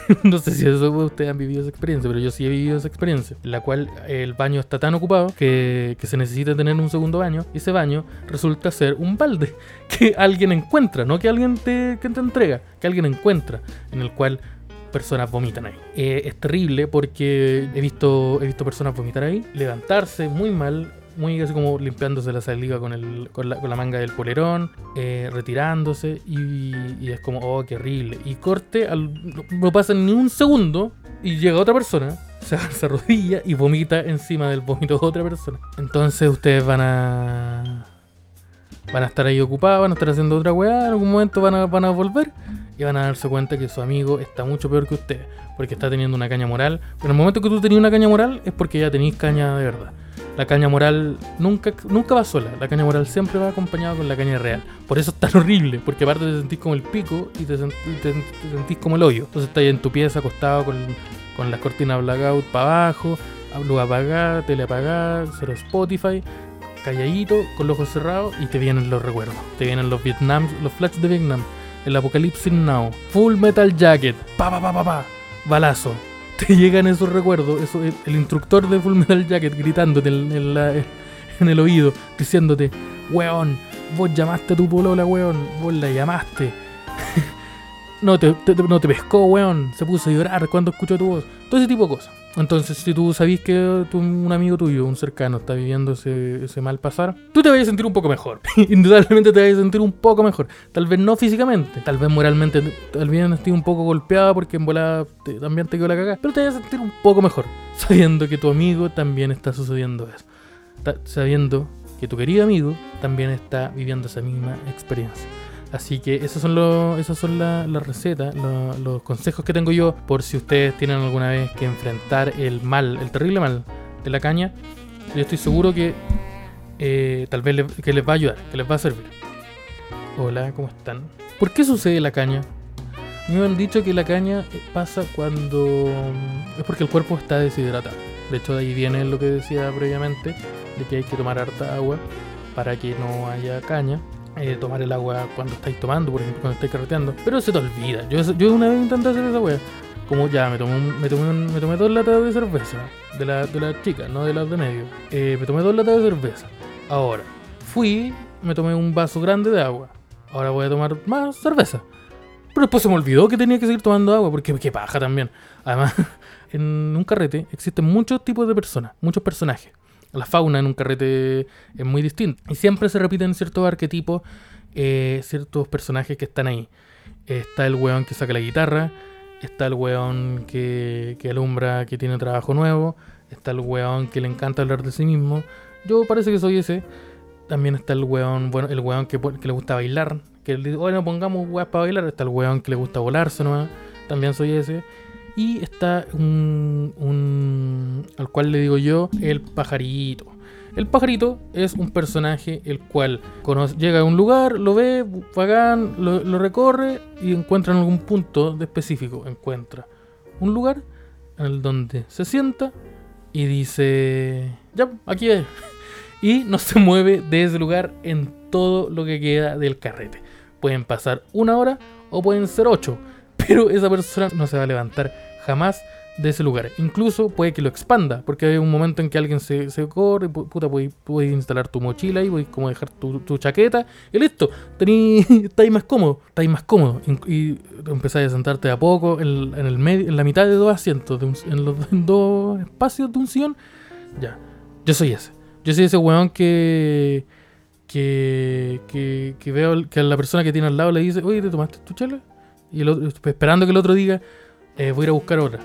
no sé si eso ustedes han vivido esa experiencia, pero yo sí he vivido esa experiencia, en la cual el baño está tan ocupado que, que se necesita tener un segundo baño, y ese baño resulta ser un balde que alguien encuentra, no que alguien te, que te entrega, que alguien encuentra, en el cual personas vomitan ahí. Eh, es terrible porque he visto, he visto personas vomitar ahí, levantarse muy mal, muy así como limpiándose la saliva con, el, con, la, con la manga del polerón, eh, retirándose y, es como, oh, qué horrible. Y corte, no, pasa ni un segundo y llega otra persona, se, se arrodilla y vomita encima del vómito de otra persona. Entonces ustedes van a... Van a estar ahí ocupados, van a estar haciendo otra weá, en algún momento van a, van a volver y van a darse cuenta que su amigo está mucho peor que ustedes, porque está teniendo una caña moral. Pero en el momento que tú tenías una caña moral es porque ya tenéis caña de verdad. La caña moral nunca, nunca va sola, la caña moral siempre va acompañada con la caña real. Por eso es tan horrible, porque aparte te sentís como el pico y te, sent- y te- te sentís como el hoyo. Entonces estás en tu pieza acostado con, con las cortinas blackout para abajo, luz apagada, tele apagada, cero Spotify, calladito, con los ojos cerrados y te vienen los recuerdos. Te vienen los Vietnam, los flashes de Vietnam, el Apocalipsis Now, Full Metal Jacket, pa pa pa pa pa, balazo. Te llegan esos recuerdos, eso, el, instructor de Full Metal Jacket gritándote en, el oído, diciéndote, weón, vos llamaste a tu polola, weón, vos la llamaste. no, te, te- no te pescó, weón, se puso a llorar cuando escuchó tu voz. Todo ese tipo de cosas. Entonces, si tú sabís que tu- un amigo tuyo, un cercano, está viviendo ese, ese mal pasar, tú te vas a sentir un poco mejor. Indudablemente te vas a sentir un poco mejor. Tal vez no físicamente, tal vez moralmente, tal vez estés un poco golpeado porque en volada te- también te quedó la cagada. Pero te vas a sentir un poco mejor, sabiendo que tu amigo también está sucediendo eso. Sabiendo que tu querido amigo también está viviendo esa misma experiencia. Así que esos son las recetas, lo- los consejos que tengo yo por si ustedes tienen alguna vez que enfrentar el mal, el terrible mal de la caña. Yo estoy seguro que eh, tal vez les va a ayudar, que les va a servir. Hola, ¿cómo están? ¿Por qué sucede la caña? Me han dicho que la caña eh, pasa cuando mm, es porque el cuerpo está deshidratado. De hecho, de ahí viene lo que decía previamente, de que hay que tomar harta agua para que no haya caña. Eh, tomar el agua cuando estáis tomando, por ejemplo, cuando estáis carreteando. Pero se te olvida. Yo, yo una vez intenté hacer esa wea. Como ya, me tomé, me tomé, dos latas de cerveza. De la, de la chica, no de las de medio. Eh, me tomé dos latas de cerveza. Ahora, fui, me tomé un vaso grande de agua. Ahora voy a tomar más cerveza. Pero después se me olvidó que tenía que seguir tomando agua, porque qué paja también. Además, en un carrete existen muchos tipos de personas, muchos personajes. La fauna en un carrete es muy distinta. Y siempre se repiten ciertos arquetipos, eh, ciertos personajes que están ahí. Está el weón que saca la guitarra. Está el weón que, que alumbra, que tiene trabajo nuevo. Está el weón que le encanta hablar de sí mismo. Yo parece que soy ese. También está el weón, bueno, el weón que, que le gusta bailar. Que le dice, bueno, pongamos weas para bailar. Está el weón que le gusta volarse nomás. También soy ese. Y está un, un. al cual le digo yo, el pajarito. El pajarito es un personaje el cual conoce- llega a un lugar, lo ve, lo, lo recorre y encuentra en algún punto de específico. Encuentra un lugar en el donde se sienta y dice, ya, aquí es. Y no se mueve de ese lugar en todo lo que queda del carrete. Pueden pasar una hora o pueden ser ocho, pero esa persona no se va a levantar jamás de ese lugar. Incluso puede que lo expanda, porque hay un momento en que alguien se, se corre, pu- puta, puedes, puedes instalar tu mochila y puedes como dejar tu, chaqueta y listo, tení, estáis más cómodo, estáis más cómodo. Y, y empezáis a sentarte a poco en, en el medio, en la mitad de dos asientos, en los dos espacios de un sillón. Ya, yo soy ese. Yo soy ese weón que. Que, que, que veo que a la persona que tiene al lado le dice, oye, ¿te tomaste tu chela? Y el otro, esperando que el otro diga, "Eh, voy a ir a buscar otra.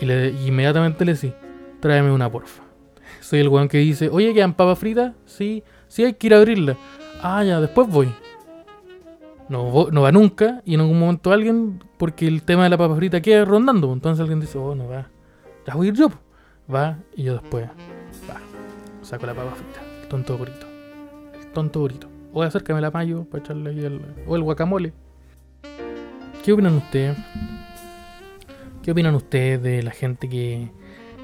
Y, le, inmediatamente le dice, tráeme una porfa. Soy el weón que dice, oye, ¿quedan papas fritas? Sí, sí, hay que ir a abrirla. Ah, ya, después voy. No, no va nunca y en algún momento alguien, porque el tema de la papa frita queda rondando, entonces alguien dice, oh, no va. Ya voy a ir yo. po". Va y yo después, va. Saco la papa frita, el tonto burrito. El tonto burrito. O acércame la mayo para echarle ahí el, o el guacamole. ¿Qué opinan ustedes? ¿Qué opinan ustedes de la gente que,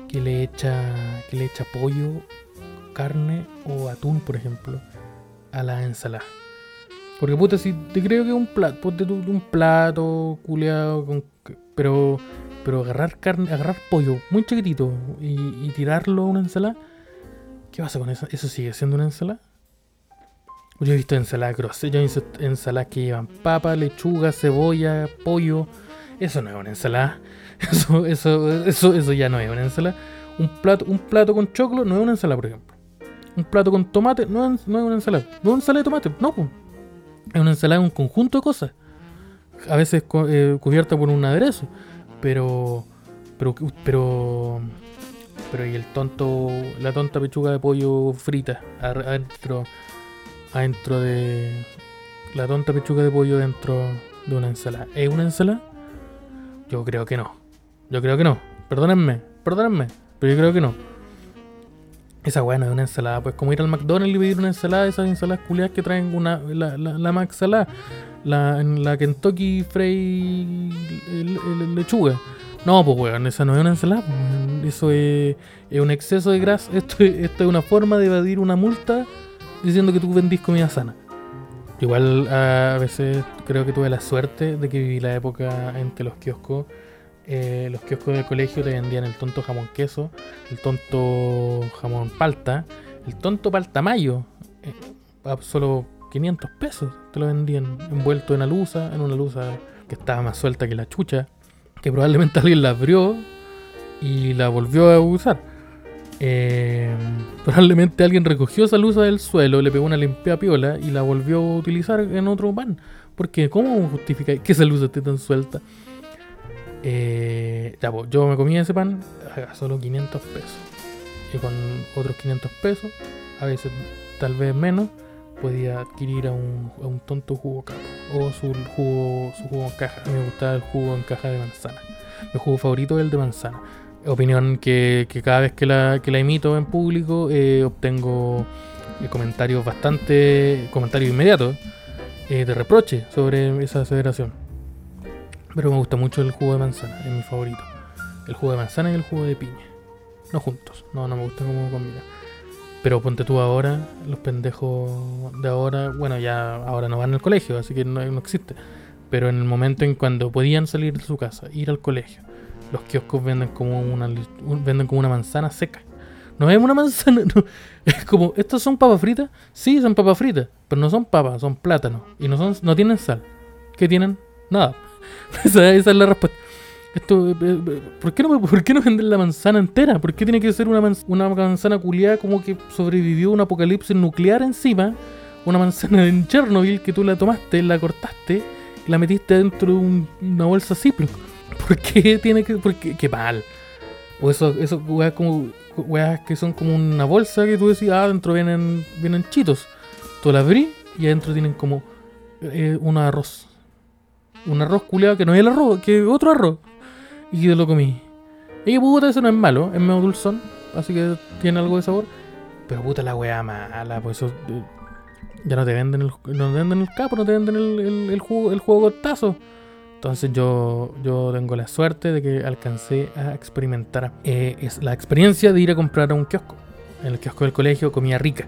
que le echa que le echa pollo, carne o atún, por ejemplo, a la ensalada? Porque puta, si te creo que un plato, ponte tú un plato culeado con pero pero agarrar carne, agarrar pollo muy chiquitito y, y tirarlo a una ensalada, ¿qué pasa con eso? ¿Eso sigue siendo una ensalada? Yo he visto ensaladas grosas, yo he visto ensaladas que llevan papa, lechuga, cebolla, pollo. Eso no es una ensalada. Eso, eso, eso, eso ya no es una ensalada. Un plato, un plato con choclo no es una ensalada, por ejemplo. Un plato con tomate no es, no es una ensalada. No es una ensalada de tomate, no. Es una ensalada, un conjunto de cosas. A veces eh, cubierta por un aderezo. Pero, pero, pero, pero y el tonto, la tonta pechuga de pollo frita adentro, adentro de la tonta pechuga de pollo dentro de una ensalada. ¿Es una ensalada? Yo creo que no. Yo creo que no. Perdónenme, perdónenme, pero yo creo que no. Esa weá no es una ensalada, pues como ir al McDonald's y pedir una ensalada, esas ensaladas culiadas que traen una, la, la, la salada, la, la Kentucky Frey lechuga. No, pues weón, esa no es una ensalada, pues, eso es, es un exceso de grasa, esto, es- esto es una forma de evadir una multa diciendo que tú vendís comida sana. Igual a veces creo que tuve la suerte de que viví la época entre los kioscos. eh, los kioscos del colegio te vendían el tonto jamón queso, el tonto jamón palta, el tonto palta mayo. eh, a solo 500 pesos te lo vendían envuelto en alusa, en una luza que estaba más suelta que la chucha, que probablemente alguien la abrió y la volvió a usar. Eh, probablemente alguien recogió esa luz del suelo, le pegó una limpia piola y la volvió a utilizar en otro pan. Porque, ¿cómo justifica que esa luz esté tan suelta? Eh, pues, yo me comía ese pan a solo 500 pesos. Y con otros 500 pesos, a veces tal vez menos, podía adquirir a un, tonto jugo. O su jugo, su jugo en caja. Me gustaba el jugo en caja de manzana. Mi jugo favorito es el de manzana opinión que, cada vez que la, que emito en público eh, obtengo eh, comentarios bastante, comentarios inmediatos eh, de reproche sobre esa aseveración. Pero me gusta mucho el jugo de manzana, es mi favorito. El jugo de manzana y el jugo de piña. No juntos, no, no me gusta cómo combina. Pero ponte tú ahora, los pendejos de ahora, bueno, ya ahora no van al colegio, así que no, no existe. Pero en el momento en cuando podían salir de su casa, ir al colegio, los kioscos venden como una venden como una manzana seca. No es una manzana, es como, ¿estos son papas fritas? Sí, son papas fritas, pero no son papas, son plátanos. Y no son, no tienen sal. ¿Qué tienen? Nada. esa, es la respuesta. Esto, eh, eh, ¿por, qué no, ¿Por qué no venden la manzana entera? ¿Por qué tiene que ser una, manz- una manzana culiada como que sobrevivió un apocalipsis nuclear encima? Una manzana en Chernobyl que tú la tomaste, la cortaste la metiste dentro de un- una bolsa Ziploc. ¿Por qué tiene que.? ¿Por qué? Mal. O eso, eso weas como. Weas que son como una bolsa que tú decís, ah, adentro vienen, vienen chitos. Tú la abrí y adentro tienen como eh, un arroz. Un arroz culeado que no es el arroz, que es otro arroz. Y yo lo comí. Y puta, eso no es malo, es medio dulzón, así que tiene algo de sabor. Pero puta la wea mala, pues eso. eh, ya no te venden el, no te venden el capo, no te venden el, el, el jugo, el juego cortazo. Entonces yo, yo tengo la suerte de que alcancé a experimentar eh, es la experiencia de ir a comprar a un kiosco. En el kiosco del colegio comía rica.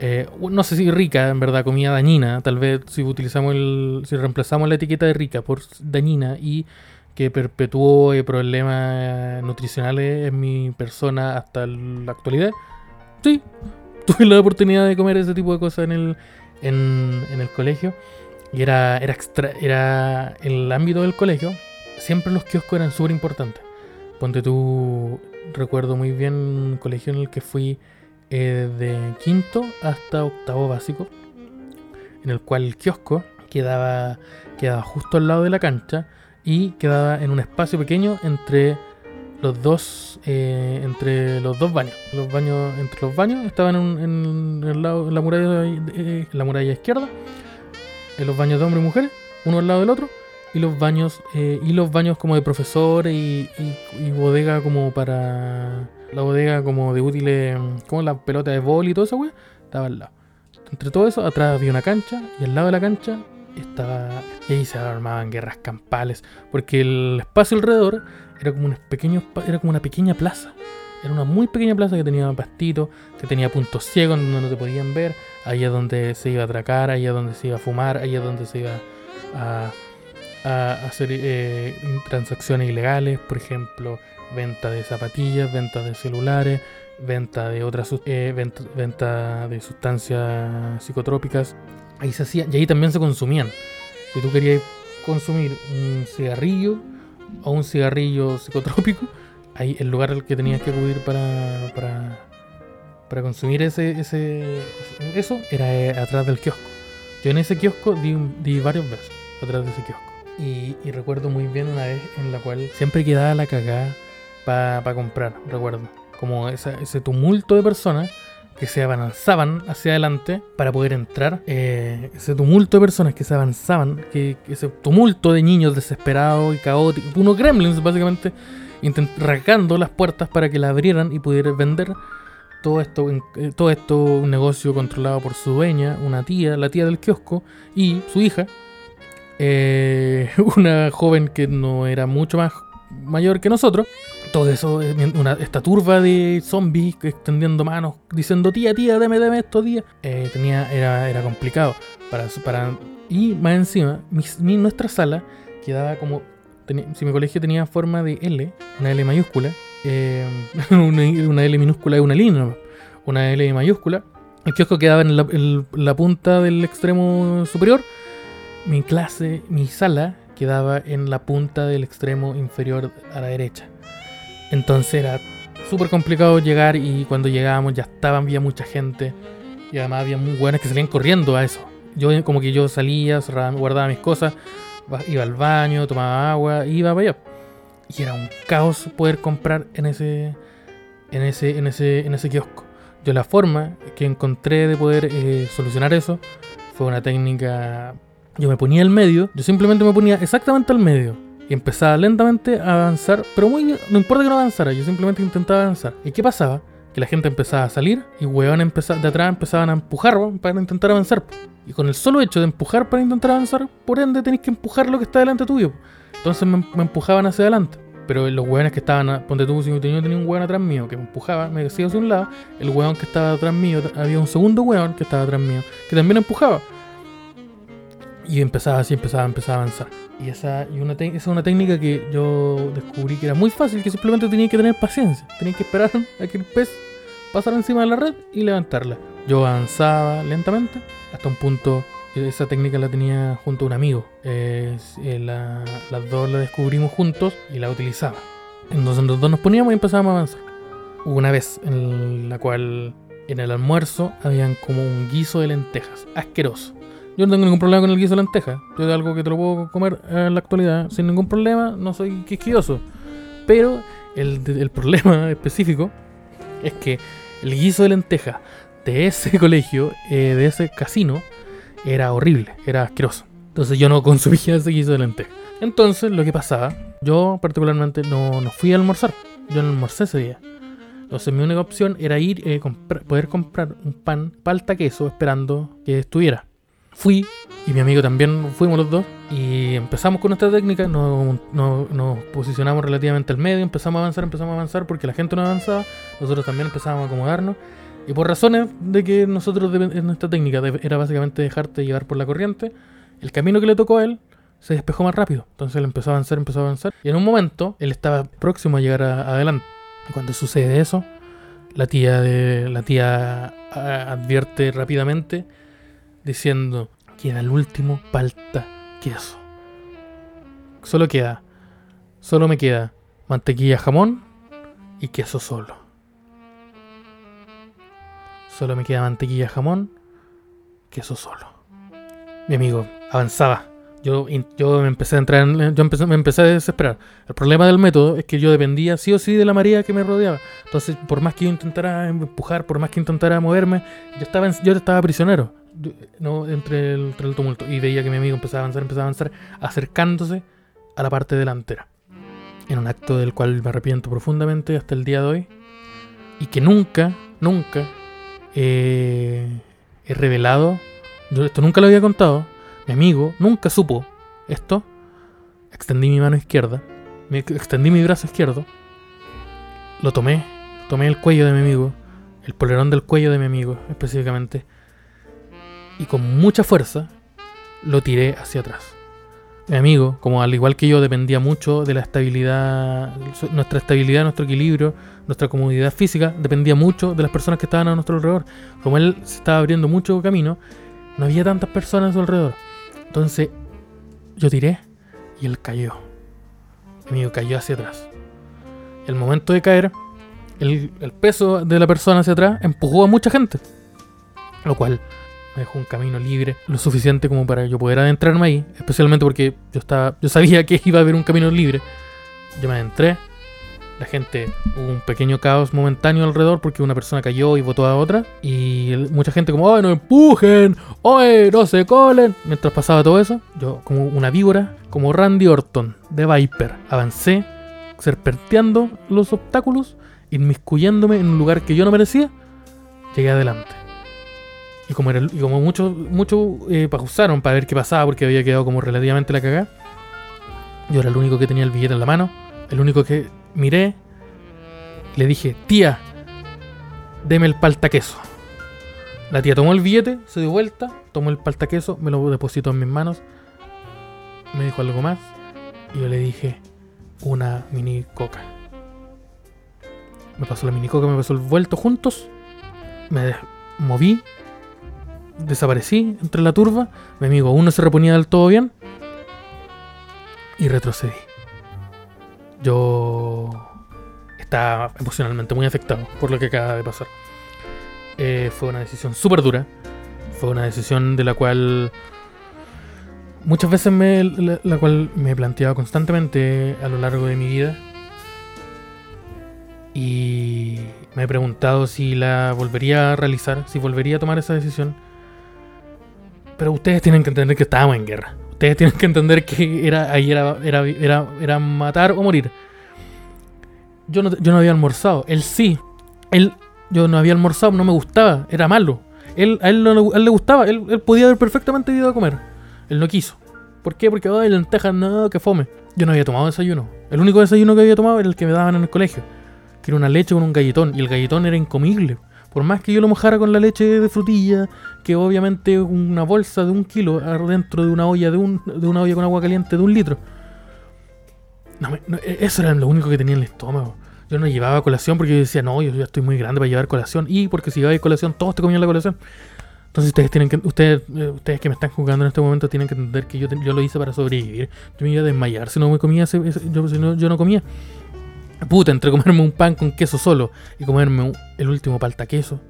Eh, no sé si rica, en verdad, comida dañina. Tal vez si utilizamos el. si reemplazamos la etiqueta de rica por dañina y que perpetuó eh, problemas nutricionales en mi persona hasta la actualidad. Sí, tuve la oportunidad de comer ese tipo de cosas en el, en, en el colegio. Y era, era, extra, era el ámbito del colegio. Siempre los kioscos eran súper importantes. Ponte tú, recuerdo muy bien un colegio en el que fui eh, de quinto hasta octavo básico. En el cual el kiosco quedaba, quedaba justo al lado de la cancha y quedaba en un espacio pequeño entre los dos eh, entre los dos baños los baños entre los baños estaban en, en la muralla eh, la muralla izquierda en los baños de hombres y mujeres uno al lado del otro y los baños eh, y los baños como de profesores y, y- bodega como para la bodega como de útiles como la pelota de bol y todo eso estaba al lado. Entre todo eso atrás había una cancha y al lado de la cancha estaba y ahí se armaban guerras campales porque el espacio alrededor era como un pequeño era como una pequeña plaza. Era una muy pequeña plaza que tenía pastitos que tenía puntos ciegos donde no te podían ver ahí es donde se iba a atracar ahí es donde se iba a fumar ahí es donde se iba a, hacer eh, transacciones ilegales por ejemplo venta de zapatillas venta de celulares venta de otras eh, venta, venta de sustancias psicotrópicas. Ahí se hacía y ahí también se consumían. Si tú querías consumir un cigarrillo o un cigarrillo psicotrópico ahí el lugar al que tenías que acudir para para, para consumir ese, ese eso era eh, atrás del kiosco yo en ese kiosco di, di varios besos atrás de ese kiosco y, y recuerdo muy bien una vez en la cual siempre quedaba la cagada para comprar recuerdo como esa- ese tumulto de personas que se avanzaban hacia adelante para poder entrar. eh, ese tumulto de personas que se avanzaban, que, ese tumulto de niños desesperados y caóticos, unos gremlins básicamente, rasgando las puertas para que la abrieran y pudieran vender. Todo esto, eh, todo esto un negocio controlado por su dueña, una tía, la tía del kiosco y su hija. eh, una joven que no era mucho más mayor que nosotros. Todo eso, eh, esta turba de zombies extendiendo manos, diciendo tía, tía, deme, deme esto, tía. Tenía, era, era complicado. Para, para, y más encima, nuestra sala quedaba como. si mi colegio tenía forma de L, una L mayúscula, eh, una, L minúscula y una línea, una L mayúscula. El kiosco quedaba en la, en la punta del extremo superior. Mi clase, mi sala, quedaba en la punta del extremo inferior a la derecha. Entonces era súper complicado llegar y cuando llegábamos ya estaba, había mucha gente y además había muy buenas que salían corriendo a eso. Yo como que yo salía, guardaba mis cosas, ba- iba al baño, tomaba agua, iba para allá. Y era un caos poder comprar en ese, en ese, en ese, en ese kiosco. Yo la forma que encontré de poder eh, solucionar eso fue una técnica. Yo me ponía al medio, yo simplemente me ponía exactamente al medio y empezaba lentamente a avanzar, pero muy no importa que no avanzara, yo simplemente intentaba avanzar. ¿Y qué pasaba? Que la gente empezaba a salir y empezaba, de atrás empezaban a empujar para intentar avanzar. Y con el solo hecho de empujar para intentar avanzar, por ende tenéis que empujar lo que está delante tuyo. Entonces me, empujaban hacia adelante. Pero los hueones que estaban, ponte tú, si yo tenía un hueón atrás mío que me empujaba, me decía hacia un lado, el hueón que estaba atrás mío, había un segundo hueón que estaba atrás mío, que también empujaba. Y empezaba así, empezaba, empezaba a avanzar. Y esa, y una esa es una técnica que yo descubrí que era muy fácil, que simplemente tenía que tener paciencia. Tenía que esperar a que el pez pasara encima de la red y levantarla. Yo avanzaba lentamente hasta un punto. Esa técnica la tenía junto a un amigo. Eh, eh, la- las dos la descubrimos juntos y la utilizaba. Entonces los dos nos poníamos y empezábamos a avanzar. Hubo una vez en la cual en el almuerzo habían como un guiso de lentejas, asqueroso. Yo no tengo ningún problema con el guiso de lenteja. Yo es algo que te lo puedo comer en la actualidad sin ningún problema. No soy quisquilloso. Pero el, el problema específico es que el guiso de lenteja de ese colegio, eh, de ese casino, era horrible, era asqueroso. Entonces yo no consumía ese guiso de lenteja. Entonces lo que pasaba, yo particularmente no, no fui a almorzar. Yo no almorcé ese día. Entonces mi única opción era ir, eh, poder comprar un pan palta queso esperando que estuviera. Fui y mi amigo también fuimos los dos y empezamos con nuestra técnica, nos, nos- nos posicionamos relativamente al medio, empezamos a avanzar, empezamos a avanzar porque la gente no avanzaba, nosotros también empezamos a acomodarnos y por razones de que nosotros nuestra técnica era básicamente dejarte llevar por la corriente, el camino que le tocó a él se despejó más rápido. Entonces él empezó a avanzar, empezó a avanzar. Y en un momento él estaba próximo a llegar adelante. Cuando sucede eso, la tía la tía advierte rápidamente diciendo queda el último palta queso. Solo queda, solo me queda mantequilla jamón y queso solo. Solo me queda mantequilla jamón, queso solo. Mi amigo avanzaba. Yo, yo me empecé a entrar en- yo empecé, me empecé a desesperar. El problema del método es que yo dependía sí o sí de la marea que me rodeaba. Entonces, por más que yo intentara empujar, por más que intentara moverme, yo estaba, en- yo estaba prisionero yo- no, entre, el, entre el tumulto. Y veía que mi amigo empezaba a avanzar, empezaba a avanzar, acercándose a la parte delantera. En un acto del cual me arrepiento profundamente hasta el día de hoy. Y que nunca, nunca eh, he revelado. Yo esto nunca lo había contado. Mi amigo nunca supo esto. Extendí mi mano izquierda. Extendí mi brazo izquierdo. Lo tomé. Tomé el cuello de mi amigo. El polerón del cuello de mi amigo, específicamente. Y con mucha fuerza lo tiré hacia atrás. Mi amigo, como al igual que yo, dependía mucho de la estabilidad, nuestra estabilidad, nuestro equilibrio, nuestra comodidad física, dependía mucho de las personas que estaban a nuestro alrededor. Como él se estaba abriendo mucho camino, no había tantas personas a su alrededor. Entonces, yo tiré y él cayó. Mi amigo cayó hacia atrás. El momento de caer, el, el peso de la persona hacia atrás empujó a mucha gente. Lo cual me dejó un camino libre lo suficiente como para yo poder adentrarme ahí. Especialmente porque yo, estaba, yo sabía que iba a haber un camino libre. Yo me adentré. La gente, hubo un pequeño caos momentáneo alrededor porque una persona cayó y votó a otra. Y mucha gente como, ¡ay, no empujen! ¡ay, no se colen! Mientras pasaba todo eso, yo como una víbora, como Randy Orton de Viper, avancé, serpenteando los obstáculos, inmiscuyéndome en un lugar que yo no merecía, llegué adelante. Y como, era, y como muchos mucho, eh, pausaron para ver qué pasaba porque había quedado como relativamente la cagada, yo era el único que tenía el billete en la mano, el único que miré, le dije, tía, deme el paltaqueso. La tía tomó el billete, se dio vuelta, tomó el paltaqueso, me lo depositó en mis manos, me dijo algo más, y yo le dije, una mini coca. Me pasó la mini coca, me pasó el vuelto juntos, me moví, desaparecí entre la turba, mi amigo aún no se reponía del todo bien, y retrocedí. Yo estaba emocionalmente muy afectado por lo que acaba de pasar. Eh, fue una decisión súper dura. Fue una decisión de la cual muchas veces me, la, la cual me he planteado constantemente a lo largo de mi vida. Y me he preguntado si la volvería a realizar, si volvería a tomar esa decisión. Pero ustedes tienen que entender que estábamos en guerra. Ustedes tienen que entender que era, ahí era, era, era, era matar o morir. Yo no, yo no había almorzado. Él sí. Él, yo no había almorzado, no me gustaba. Era malo. Él, a él, no él le gustaba. Él, él podía haber perfectamente ido a comer. Él no quiso. ¿Por qué? Porque, ay, lentejas, no, que fome. Yo no había tomado desayuno. El único desayuno que había tomado era el que me daban en el colegio. Que era una leche con un galletón. Y el galletón era incomible. Por más que yo lo mojara con la leche de frutilla, que obviamente una bolsa de un kilo adentro de una olla de, un, de una olla con agua caliente de un litro. No no, e- eso era lo único que tenía en el estómago. Yo no llevaba colación porque yo decía, no, yo ya estoy muy grande para llevar colación. Y porque si llevaba colación, todos te comían la colación. Entonces ustedes tienen que, ustedes, eh, ustedes que me están jugando en este momento tienen que entender que yo, yo lo hice para sobrevivir. Yo me iba a desmayar si no me comía ese- yo, si no, yo no comía. Puta, entre comerme un pan con queso solo y comerme el último palta queso.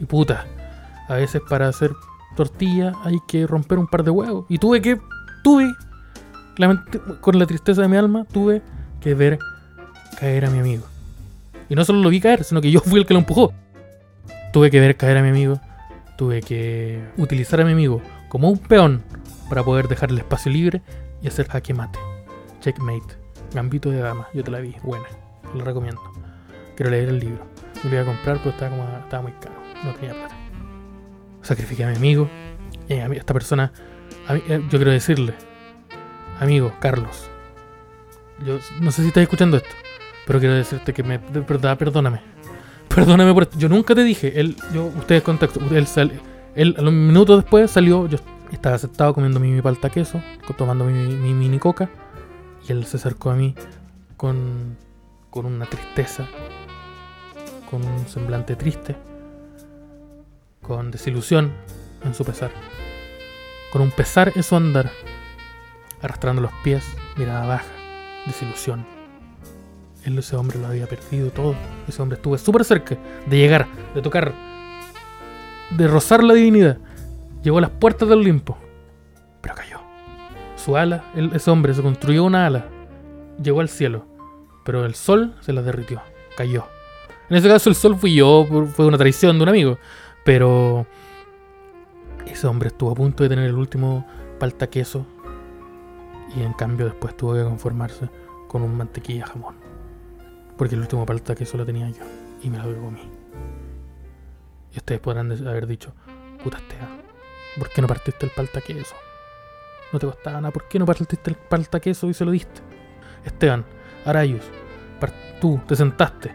Y puta, a veces para hacer tortilla hay que romper un par de huevos. Y tuve que, tuve, con la tristeza de mi alma, tuve que ver caer a mi amigo. Y no solo lo vi caer, sino que yo fui el que lo empujó. Tuve que ver caer a mi amigo. Tuve que utilizar a mi amigo como un peón para poder dejarle espacio libre y hacer jaque mate. Checkmate. Gambito de dama. Yo te la vi. Buena. Te la recomiendo. Quiero leer el libro. Me lo iba a comprar, pero estaba, como, estaba muy caro. No tenía plata. Sacrifiqué a mi amigo. Y a mí- esta persona. a mí- eh, yo quiero decirle. Amigo, Carlos. Yo no sé si estás escuchando esto. Pero quiero decirte que me, de verdad, perdóname. Perdóname por esto. Yo nunca te dije. Él, yo, ustedes contacto. Él, él a los minutos después salió. Yo estaba sentado comiendo mi, mi palta queso, tomando mi, mi mini coca. Y él se acercó a mí con, con una tristeza, con un semblante triste, con desilusión en su pesar, con un pesar en su andar, arrastrando los pies, mirada baja, desilusión. Él, ese hombre lo había perdido todo. Ese hombre estuvo súper cerca de llegar, de tocar, de rozar la divinidad. Llegó a las puertas del Olimpo. Su ala, ese hombre se construyó una ala, llegó al cielo, pero el sol se la derritió, cayó. En ese caso el sol fui yo, fue una traición de un amigo, pero ese hombre estuvo a punto de tener el último palta queso y en cambio después tuvo que conformarse con un mantequilla jamón. Porque el último palta queso lo tenía yo y me lo comí. Y ustedes podrán haber dicho, puta Esteban, ¿por qué no partiste el palta queso? No te costaba nada, ¿por qué no partiste el palta queso y se lo diste? Esteban, Arayus, tú te sentaste,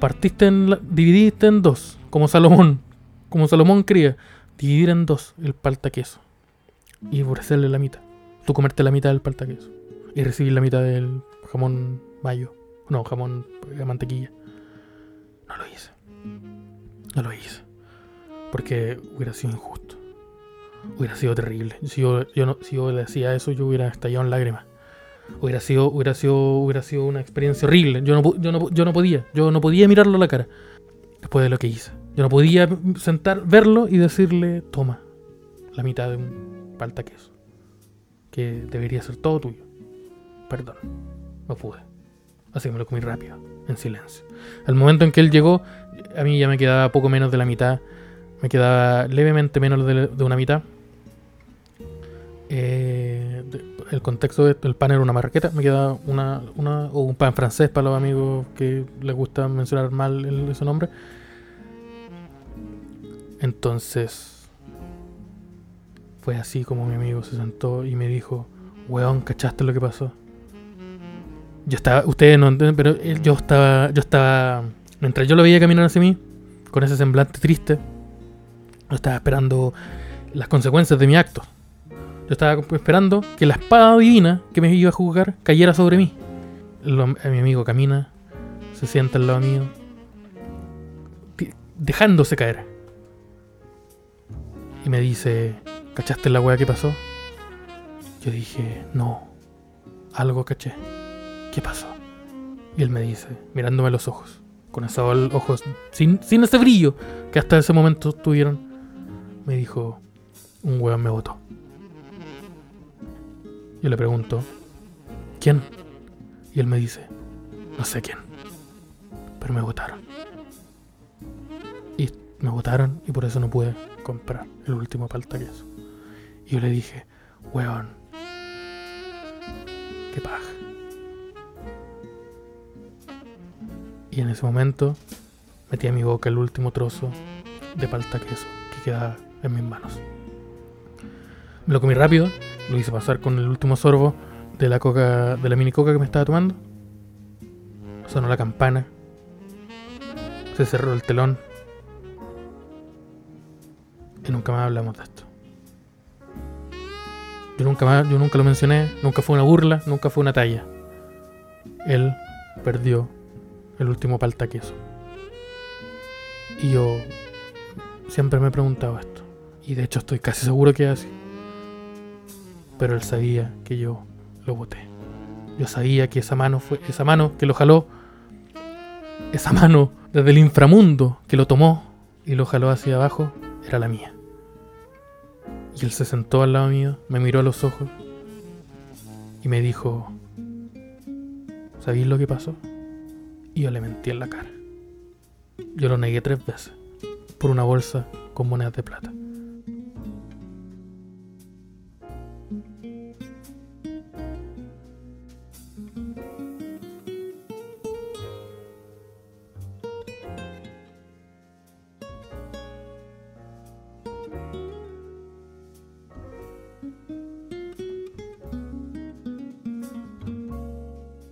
partiste en la- dividiste en dos, como Salomón, como Salomón quería, dividir en dos el palta queso y ofrecerle la mitad. Tú comerte la mitad del palta queso y recibir la mitad del jamón mayo, no, jamón eh, mantequilla. No lo hice. No lo hice. Porque hubiera sido injusto. Hubiera sido terrible. Si yo, yo no, si yo le hacía eso, yo hubiera estallado en lágrimas. Hubiera sido, hubiera sido, hubiera sido una experiencia horrible. Yo no, yo, no, yo no podía. Yo no podía mirarlo a la cara. Después de lo que hice. Yo no podía sentar, verlo y decirle, toma, la mitad de un palta queso. Que debería ser todo tuyo. Perdón. No pude. Así que me lo comí rápido, en silencio. Al momento en que él llegó, a mí ya me quedaba poco menos de la mitad. Me quedaba levemente menos de, de una mitad. Eh, de- el contexto de esto, el pan era una marraqueta. Me quedaba una, una o un pan francés para los amigos que les gusta mencionar mal el- ese nombre. Entonces, fue así como mi amigo se sentó y me dijo, weón, ¿cachaste lo que pasó? Yo estaba, ustedes no entienden, pero yo estaba, yo estaba, mientras yo lo veía caminar hacia mí, con ese semblante triste, yo estaba esperando las consecuencias de mi acto. Yo estaba esperando que la espada divina que me iba a juzgar cayera sobre mí. Eh, mi amigo camina, se sienta al lado mío, dejándose caer. Y me dice, ¿cachaste la weá que pasó? Yo dije, no, algo caché. ¿Qué pasó? Y él me dice, mirándome a los ojos, con esos ojos sin, sin ese brillo que hasta ese momento tuvieron, me dijo, un weón me votó. Yo le pregunto, ¿quién? Y él me dice, no sé quién, pero me votaron. Y me votaron y por eso no pude comprar el último palta queso. Y yo le dije, weón, qué paja. Y en ese momento metí a mi boca el último trozo de palta queso que quedaba en mis manos. Me lo comí rápido, lo hice pasar con el último sorbo de la coca, de la mini coca que me estaba tomando. Sonó la campana. Se cerró el telón. Y nunca más hablamos de esto. Yo nunca más, yo nunca lo mencioné, nunca fue una burla, nunca fue una talla. Él perdió el último palta queso. Y yo siempre me he preguntado esto. Y de hecho estoy casi seguro que es así. Pero él sabía que yo lo boté. Yo sabía que esa mano fue. Esa mano que lo jaló. Esa mano desde el inframundo que lo tomó y lo jaló hacia abajo. Era la mía. Y él se sentó al lado mío, me miró a los ojos y me dijo, ¿sabéis lo que pasó? Y yo le mentí en la cara. Yo lo negué tres veces por una bolsa con monedas de plata.